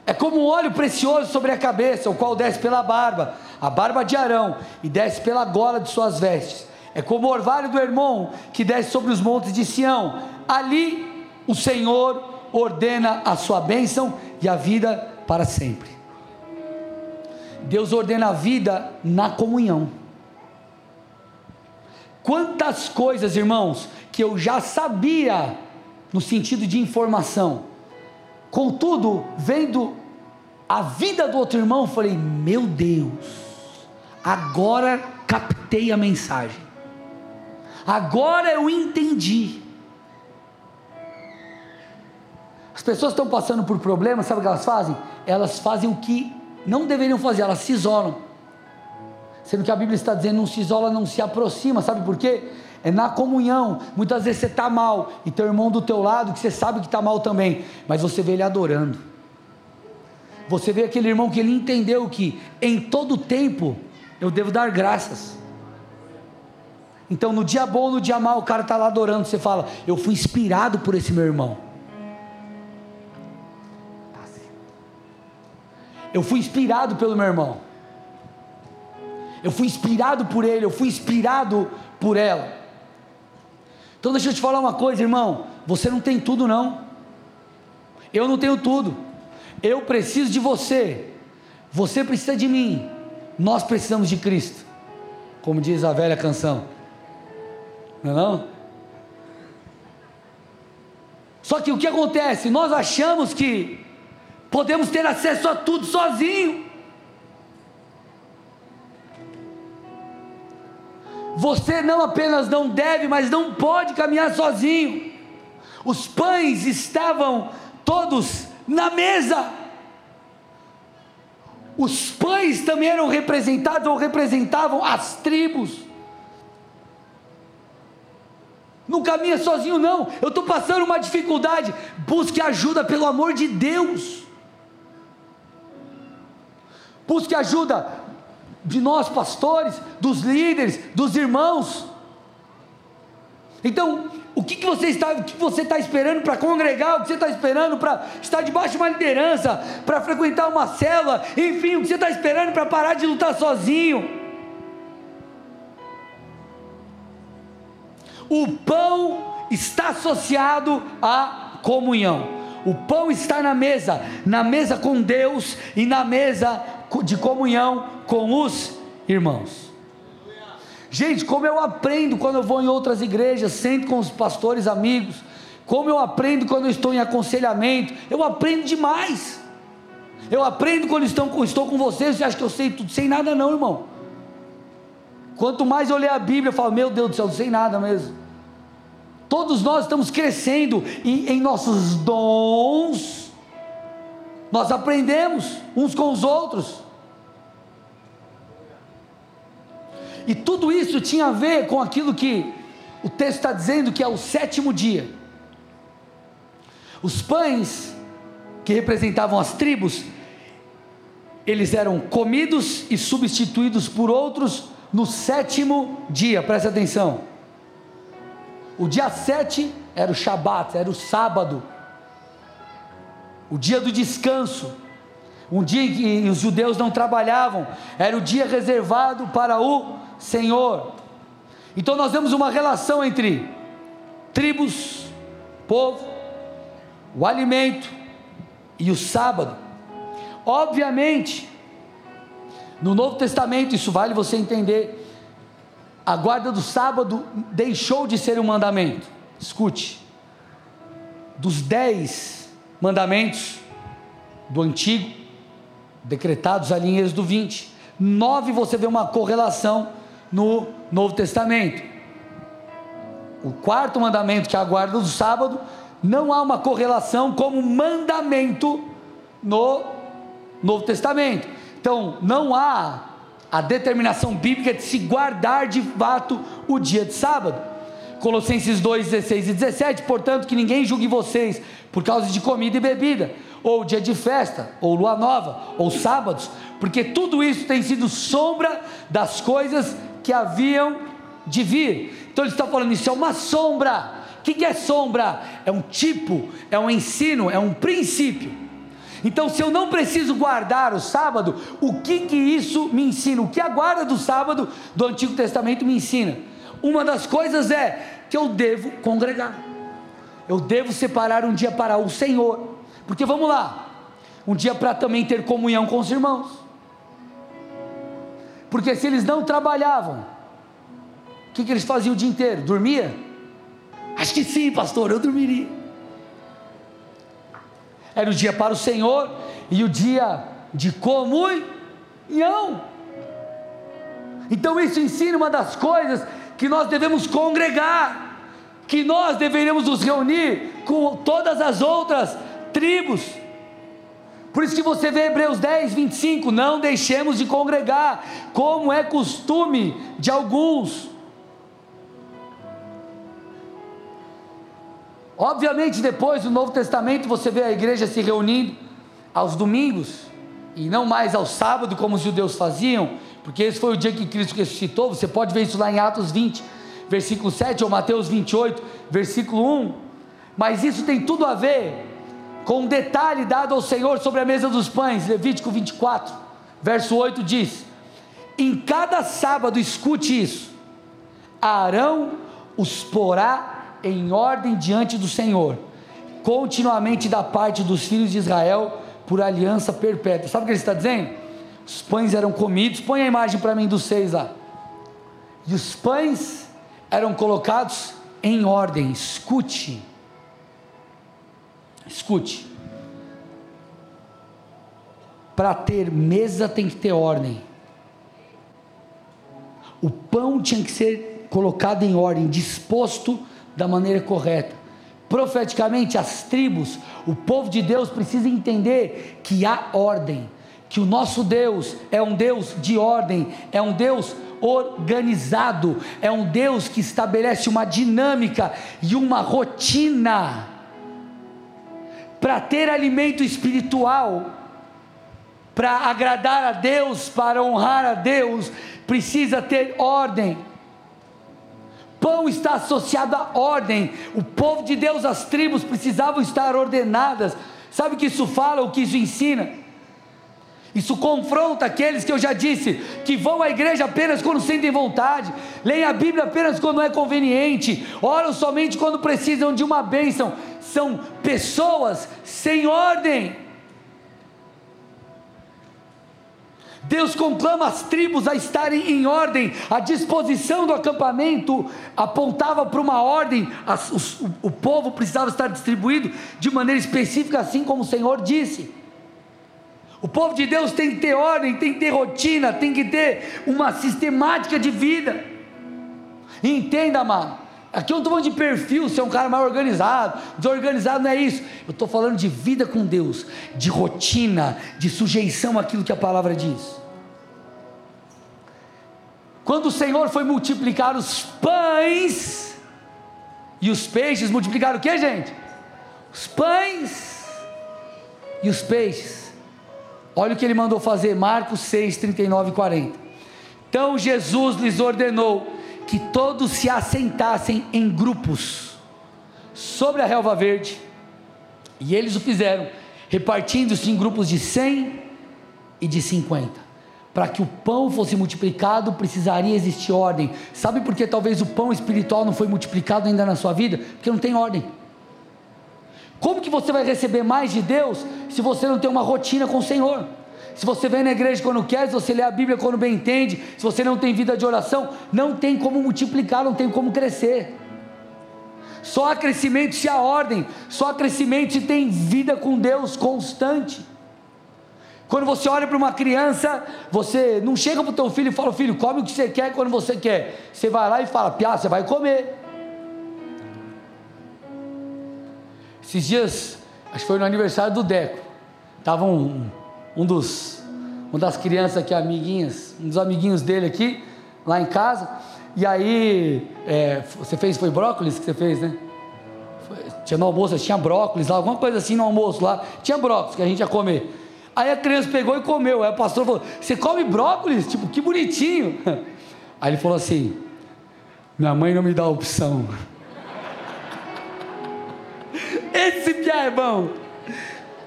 É como um óleo precioso sobre a cabeça, o qual desce pela barba, a barba de Arão, e desce pela gola de suas vestes. É como o orvalho do Hermon, que desce sobre os montes de Sião. Ali o Senhor ordena a sua bênção e a vida para sempre. Deus ordena a vida na comunhão. Quantas coisas, irmãos, que eu já sabia no sentido de informação. Contudo, vendo a vida do outro irmão, falei: "Meu Deus, agora captei a mensagem. Agora eu entendi." As pessoas estão passando por problemas, sabe o que elas fazem? Elas fazem o que não deveriam fazer, elas se isolam. Sendo que a Bíblia está dizendo: não se isola, não se aproxima, sabe por quê? É na comunhão. Muitas vezes você está mal e teu irmão do teu lado que você sabe que está mal também, mas você vê ele adorando. Você vê aquele irmão que ele entendeu que em todo tempo eu devo dar graças. Então no dia bom, no dia mal, o cara está lá adorando. Você fala, eu fui inspirado por esse meu irmão. Eu fui inspirado pelo meu irmão. Eu fui inspirado por ele, eu fui inspirado por ela. Então deixa eu te falar uma coisa, irmão. Você não tem tudo, não. Eu não tenho tudo. Eu preciso de você. Você precisa de mim. Nós precisamos de Cristo. Como diz a velha canção. Não é não? Só que o que acontece? Nós achamos que podemos ter acesso a tudo sozinho. Você não apenas não deve, mas não pode caminhar sozinho. Os pães estavam todos na mesa. Os pães também eram representados ou representavam as tribos. Não caminha sozinho, não. Eu estou passando uma dificuldade. Busque ajuda, pelo amor de Deus. Busque ajuda de nós, pastores, dos líderes, dos irmãos. Então, o que, que você está, o que você está esperando para congregar? O que você está esperando para estar debaixo de uma liderança, para frequentar uma célula? Enfim, o que você está esperando para parar de lutar sozinho? O pão está associado à comunhão. O pão está na mesa, na mesa com Deus e na mesa de comunhão com os irmãos. Gente, como eu aprendo quando eu vou em outras igrejas, sento com os pastores amigos, como eu aprendo quando eu estou em aconselhamento, eu aprendo demais. Eu aprendo quando estou, estou com vocês, você acha que eu sei tudo? Sem nada não, irmão. Quanto mais eu ler a Bíblia, eu falo, meu Deus do céu, não sei nada mesmo. Todos nós estamos crescendo em, em nossos dons, nós aprendemos uns com os outros. E tudo isso tinha a ver com aquilo que o texto está dizendo que é o sétimo dia. Os pães que representavam as tribos, eles eram comidos e substituídos por outros no sétimo dia, preste atenção. O dia sete era o Shabat, era o sábado o dia do descanso, um dia em que os judeus não trabalhavam, era o dia reservado para o Senhor. Então nós vemos uma relação entre tribos, povo, o alimento e o sábado. Obviamente, no Novo Testamento, isso vale você entender, a guarda do sábado deixou de ser um mandamento. Escute, dos dez mandamentos do Antigo, decretados ali em Êxodo 20. Nove você vê uma correlação no Novo Testamento. O quarto mandamento, que é a guarda do sábado, não há uma correlação como mandamento no Novo Testamento. Então, não há a determinação bíblica de se guardar de fato o dia de sábado. Colossenses 2, 16 e 17, portanto, que ninguém julgue vocês por causa de comida e bebida, ou dia de festa, ou lua nova, ou sábados, porque tudo isso tem sido sombra das coisas que haviam de vir. Então ele está falando, isso é uma sombra, que, que é sombra? É um tipo, é um ensino, é um princípio. Então, se eu não preciso guardar o sábado, o que que isso me ensina? O que a guarda do sábado do Antigo Testamento me ensina? Uma das coisas é que eu devo congregar. Eu devo separar um dia para o Senhor. Porque vamos lá, um dia para também ter comunhão com os irmãos. Porque se eles não trabalhavam, o que, que eles faziam o dia inteiro? Dormia? Acho que sim, pastor, eu dormiria. Era o dia para o Senhor e o dia de comunhão. Então isso ensina uma das coisas que nós devemos congregar, que nós deveríamos nos reunir com todas as outras tribos. Por isso que você vê Hebreus 10, 25, não deixemos de congregar, como é costume de alguns. Obviamente, depois do Novo Testamento, você vê a igreja se reunindo aos domingos, e não mais ao sábado, como os judeus faziam, porque esse foi o dia que Cristo ressuscitou. Você pode ver isso lá em Atos 20, versículo 7, ou Mateus 28, versículo 1. Mas isso tem tudo a ver com um detalhe dado ao Senhor sobre a mesa dos pães. Levítico 24, verso 8 diz: Em cada sábado, escute isso, Arão os porá em ordem diante do Senhor, continuamente da parte dos filhos de Israel, por aliança perpétua. Sabe o que ele está dizendo? Os pães eram comidos. Põe a imagem para mim dos seis lá. E os pães eram colocados em ordem. Escute. Escute. Para ter mesa tem que ter ordem. O pão tinha que ser colocado em ordem, disposto da maneira correta. Profeticamente, as tribos, o povo de Deus precisa entender que há ordem que o nosso Deus é um Deus de ordem, é um Deus organizado, é um Deus que estabelece uma dinâmica e uma rotina para ter alimento espiritual, para agradar a Deus, para honrar a Deus, precisa ter ordem. Pão está associado à ordem. O povo de Deus, as tribos precisavam estar ordenadas. Sabe o que isso fala, o que isso ensina? Isso confronta aqueles que eu já disse, que vão à igreja apenas quando sentem vontade, leem a Bíblia apenas quando é conveniente, oram somente quando precisam de uma bênção. São pessoas sem ordem. Deus conclama as tribos a estarem em ordem, a disposição do acampamento apontava para uma ordem, as, os, o, o povo precisava estar distribuído de maneira específica, assim como o Senhor disse. O povo de Deus tem que ter ordem, tem que ter rotina, tem que ter uma sistemática de vida. Entenda, amado. Aqui eu estou falando de perfil, ser um cara mais organizado, desorganizado não é isso. Eu estou falando de vida com Deus, de rotina, de sujeição àquilo que a palavra diz. Quando o Senhor foi multiplicar os pães e os peixes, multiplicaram o que, gente? Os pães e os peixes. Olha o que ele mandou fazer, Marcos 6, 39 e 40. Então Jesus lhes ordenou que todos se assentassem em grupos sobre a relva verde, e eles o fizeram, repartindo-se em grupos de 100 e de 50. Para que o pão fosse multiplicado, precisaria existir ordem. Sabe por que talvez o pão espiritual não foi multiplicado ainda na sua vida? Porque não tem ordem. Como que você vai receber mais de Deus se você não tem uma rotina com o Senhor? Se você vem na igreja quando quer, se você lê a Bíblia quando bem entende, se você não tem vida de oração, não tem como multiplicar, não tem como crescer. Só há crescimento se há ordem, só há crescimento se tem vida com Deus constante. Quando você olha para uma criança, você não chega para o teu filho e fala, filho, come o que você quer quando você quer. Você vai lá e fala, piá, você vai comer. Esses dias, acho que foi no aniversário do Deco. Tava um, um dos uma das crianças aqui, amiguinhas, um dos amiguinhos dele aqui, lá em casa. E aí, é, você fez, foi brócolis que você fez, né? Foi, tinha no almoço, tinha brócolis lá, alguma coisa assim no almoço lá. Tinha brócolis que a gente ia comer. Aí a criança pegou e comeu. Aí o pastor falou: Você come brócolis? Tipo, que bonitinho. Aí ele falou assim: Minha mãe não me dá opção. Esse piá é bom.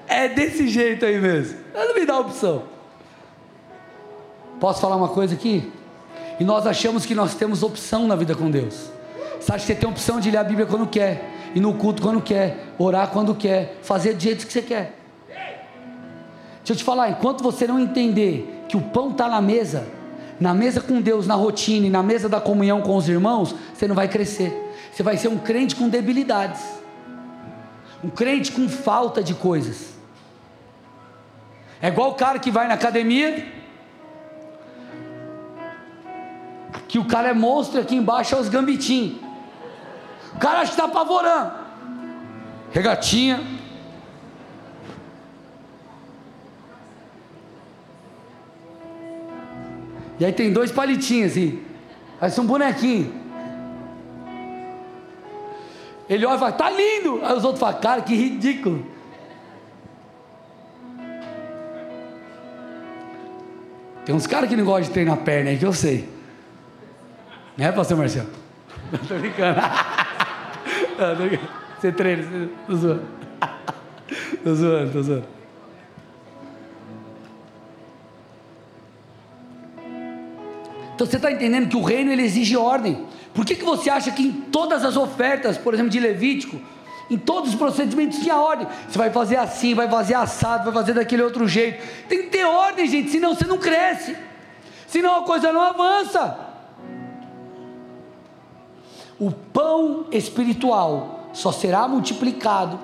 É desse jeito aí mesmo. Não me dá opção. Posso falar uma coisa aqui? E nós achamos que nós temos opção na vida com Deus. Você acha que você tem opção de ler a Bíblia quando quer, ir no culto quando quer, orar quando quer, fazer do jeito que você quer. Deixa eu te falar, enquanto você não entender que o pão está na mesa, na mesa com Deus, na rotina e na mesa da comunhão com os irmãos, você não vai crescer. Você vai ser um crente com debilidades, um crente com falta de coisas. É igual o cara que vai na academia, que o cara é monstro aqui embaixo é os gambitinhos. O cara está apavorando. Regatinha, E aí tem dois palitinhos assim. Parece um bonequinho. Ele olha e fala, tá lindo. Aí os outros falam, cara, que ridículo. Tem uns caras que não gostam de treinar perna aí que eu sei. Né, pastor Marcelo? tô brincando. Você treina, você... tô zoando. tô zoando, tô zoando. Então você está entendendo que o reino ele exige ordem. Por que, que você acha que em todas as ofertas, por exemplo, de Levítico, em todos os procedimentos tinha ordem? Você vai fazer assim, vai fazer assado, vai fazer daquele outro jeito. Tem que ter ordem, gente, senão você não cresce. Senão a coisa não avança. O pão espiritual só será multiplicado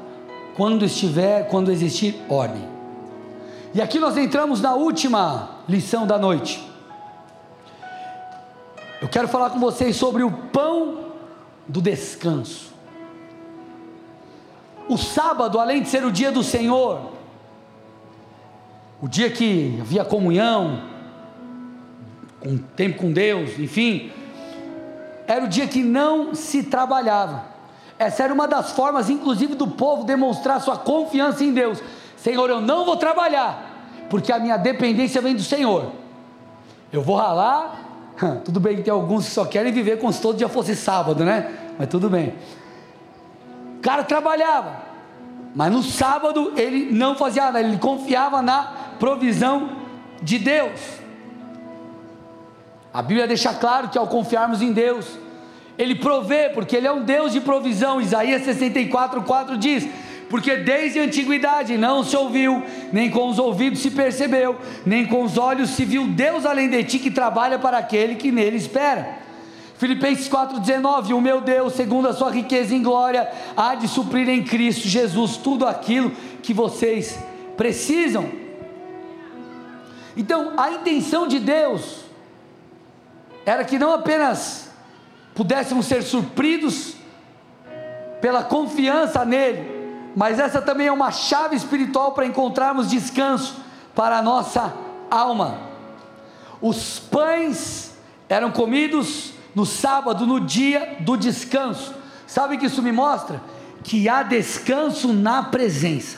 quando estiver, quando existir ordem. E aqui nós entramos na última lição da noite. Eu quero falar com vocês sobre o pão do descanso. O sábado, além de ser o dia do Senhor, o dia que havia comunhão, com tempo com Deus, enfim, era o dia que não se trabalhava. Essa era uma das formas, inclusive, do povo demonstrar sua confiança em Deus. Senhor, eu não vou trabalhar, porque a minha dependência vem do Senhor. Eu vou ralar, tudo bem que tem alguns que só querem viver como se todo dia fosse sábado, né? Mas tudo bem. O cara trabalhava, mas no sábado ele não fazia nada, ele confiava na provisão de Deus. A Bíblia deixa claro que ao confiarmos em Deus, Ele provê, porque Ele é um Deus de provisão. Isaías 64, 4 diz: porque desde a antiguidade não se ouviu, nem com os ouvidos se percebeu, nem com os olhos se viu Deus além de ti que trabalha para aquele que nele espera. Filipenses 4,19: O meu Deus, segundo a sua riqueza em glória, há de suprir em Cristo Jesus tudo aquilo que vocês precisam. Então, a intenção de Deus era que não apenas pudéssemos ser supridos pela confiança nele, mas essa também é uma chave espiritual para encontrarmos descanso para a nossa alma. Os pães eram comidos no sábado, no dia do descanso. Sabe o que isso me mostra? Que há descanso na presença.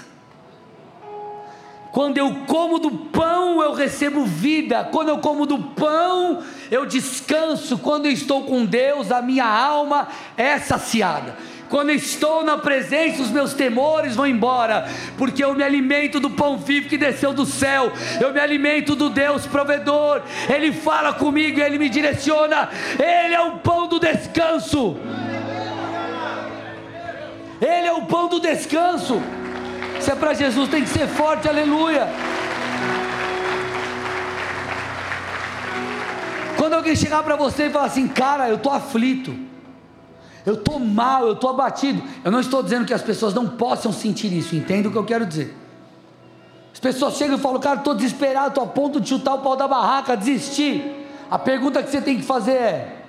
Quando eu como do pão, eu recebo vida. Quando eu como do pão, eu descanso. Quando eu estou com Deus, a minha alma é saciada. Quando estou na presença, os meus temores vão embora, porque eu me alimento do pão vivo que desceu do céu, eu me alimento do Deus provedor, Ele fala comigo, Ele me direciona, Ele é o pão do descanso. Ele é o pão do descanso. Se é para Jesus, tem que ser forte, aleluia. Quando alguém chegar para você e falar assim, cara, eu estou aflito, eu estou mal, eu estou abatido. Eu não estou dizendo que as pessoas não possam sentir isso, entenda o que eu quero dizer. As pessoas chegam e falam, cara, estou desesperado, estou a ponto de chutar o pau da barraca, desistir. A pergunta que você tem que fazer é: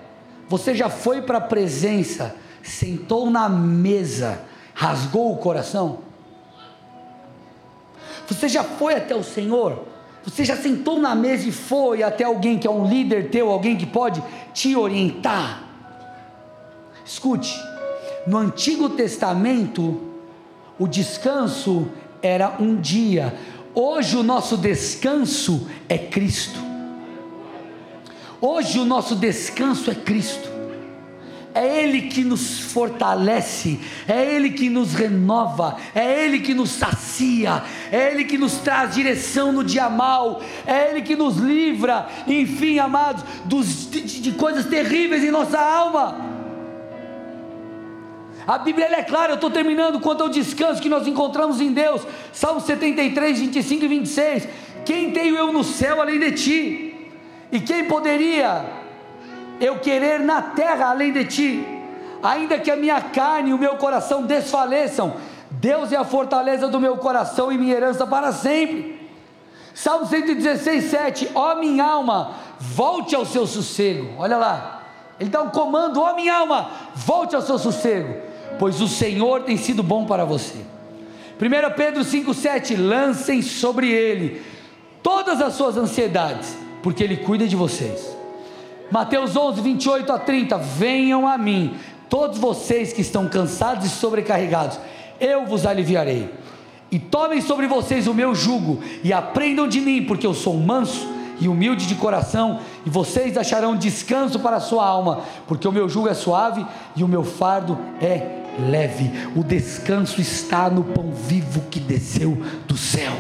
você já foi para a presença, sentou na mesa, rasgou o coração? Você já foi até o Senhor? Você já sentou na mesa e foi até alguém que é um líder teu, alguém que pode te orientar? Escute, no Antigo Testamento, o descanso era um dia, hoje o nosso descanso é Cristo. Hoje o nosso descanso é Cristo. é Ele que nos fortalece, é Ele que nos renova, é Ele que nos sacia, é Ele que nos traz direção no dia mal, é Ele que nos livra, enfim, amados, dos, de, de coisas terríveis em nossa alma. A Bíblia é clara, eu estou terminando quanto ao descanso que nós encontramos em Deus. Salmo 73, 25 e 26. Quem tenho eu no céu além de ti? E quem poderia eu querer na terra além de ti? Ainda que a minha carne e o meu coração desfaleçam, Deus é a fortaleza do meu coração e minha herança para sempre. Salmo 116, 7. Ó minha alma, volte ao seu sossego. Olha lá. Ele dá um comando, ó minha alma, volte ao seu sossego pois o Senhor tem sido bom para você. 1 Pedro 5,7: lancem sobre ele todas as suas ansiedades, porque ele cuida de vocês. Mateus 11, 28 a 30: venham a mim, todos vocês que estão cansados e sobrecarregados, eu vos aliviarei. E tomem sobre vocês o meu jugo, e aprendam de mim, porque eu sou manso e humilde de coração, e vocês acharão descanso para a sua alma, porque o meu jugo é suave e o meu fardo é leve. O descanso está no pão vivo que desceu do céu.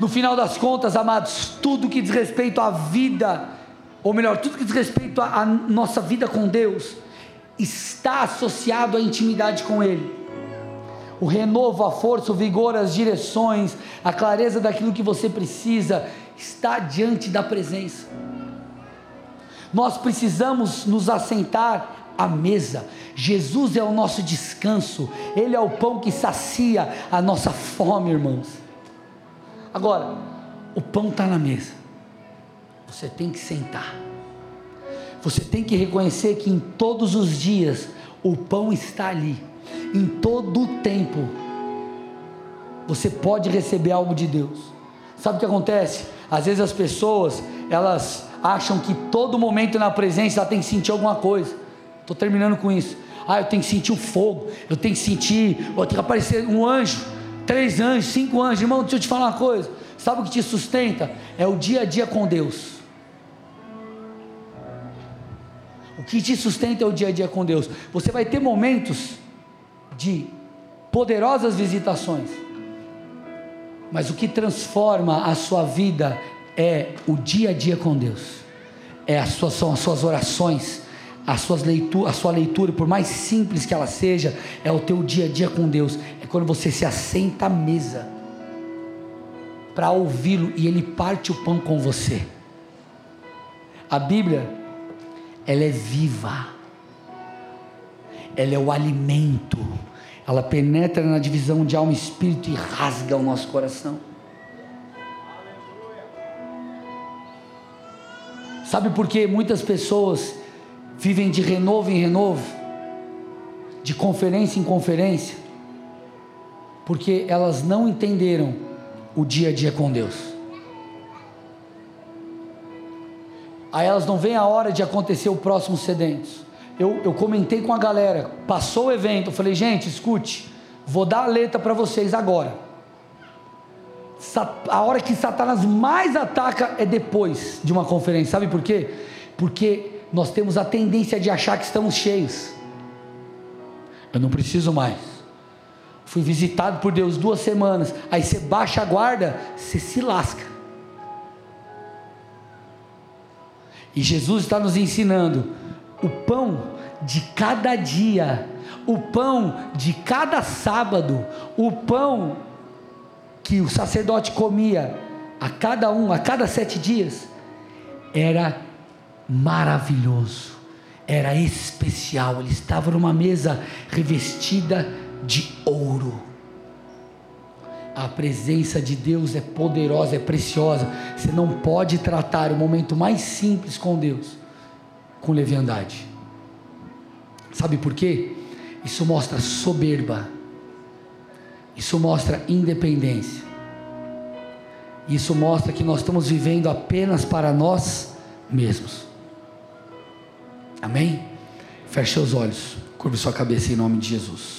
No final das contas, amados, tudo que diz respeito à vida, ou melhor, tudo que diz respeito à nossa vida com Deus, está associado à intimidade com Ele. O renovo, a força, o vigor, as direções, a clareza daquilo que você precisa, está diante da presença. Nós precisamos nos assentar à mesa. Jesus é o nosso descanso, Ele é o pão que sacia a nossa fome, irmãos. Agora, o pão está na mesa, você tem que sentar, você tem que reconhecer que em todos os dias o pão está ali, em todo o tempo, você pode receber algo de Deus. Sabe o que acontece? Às vezes as pessoas, elas acham que todo momento na presença ela tem que sentir alguma coisa. Estou terminando com isso. Ah, eu tenho que sentir o fogo, eu tenho que sentir, eu tenho que aparecer um anjo, três anjos, cinco anjos. Irmão, deixa eu te falar uma coisa. Sabe o que te sustenta? É o dia a dia com Deus. O que te sustenta é o dia a dia com Deus. Você vai ter momentos de poderosas visitações, mas o que transforma a sua vida é o dia a dia com Deus, é a sua, são as suas orações, as suas leitura, a sua leitura, por mais simples que ela seja, é o teu dia a dia com Deus. É quando você se assenta à mesa para ouvi-lo e ele parte o pão com você. A Bíblia, ela é viva. Ela é o alimento. Ela penetra na divisão de alma e espírito e rasga o nosso coração. Sabe por que muitas pessoas vivem de renovo em renovo, de conferência em conferência, porque elas não entenderam o dia a dia com Deus. Aí elas não veem a hora de acontecer o próximo sedente. Eu, eu comentei com a galera, passou o evento, eu falei, gente, escute, vou dar a letra para vocês agora. A hora que Satanás mais ataca é depois de uma conferência, sabe por quê? Porque nós temos a tendência de achar que estamos cheios. Eu não preciso mais. Fui visitado por Deus duas semanas. Aí você baixa a guarda, você se lasca. E Jesus está nos ensinando o pão de cada dia, o pão de cada sábado, o pão que o sacerdote comia a cada um, a cada sete dias, era maravilhoso, era especial. Ele estava numa mesa revestida de ouro. A presença de Deus é poderosa, é preciosa. Você não pode tratar o momento mais simples com Deus com leviandade. Sabe por quê? Isso mostra soberba. Isso mostra independência. Isso mostra que nós estamos vivendo apenas para nós mesmos. Amém? Feche seus olhos, curve sua cabeça em nome de Jesus.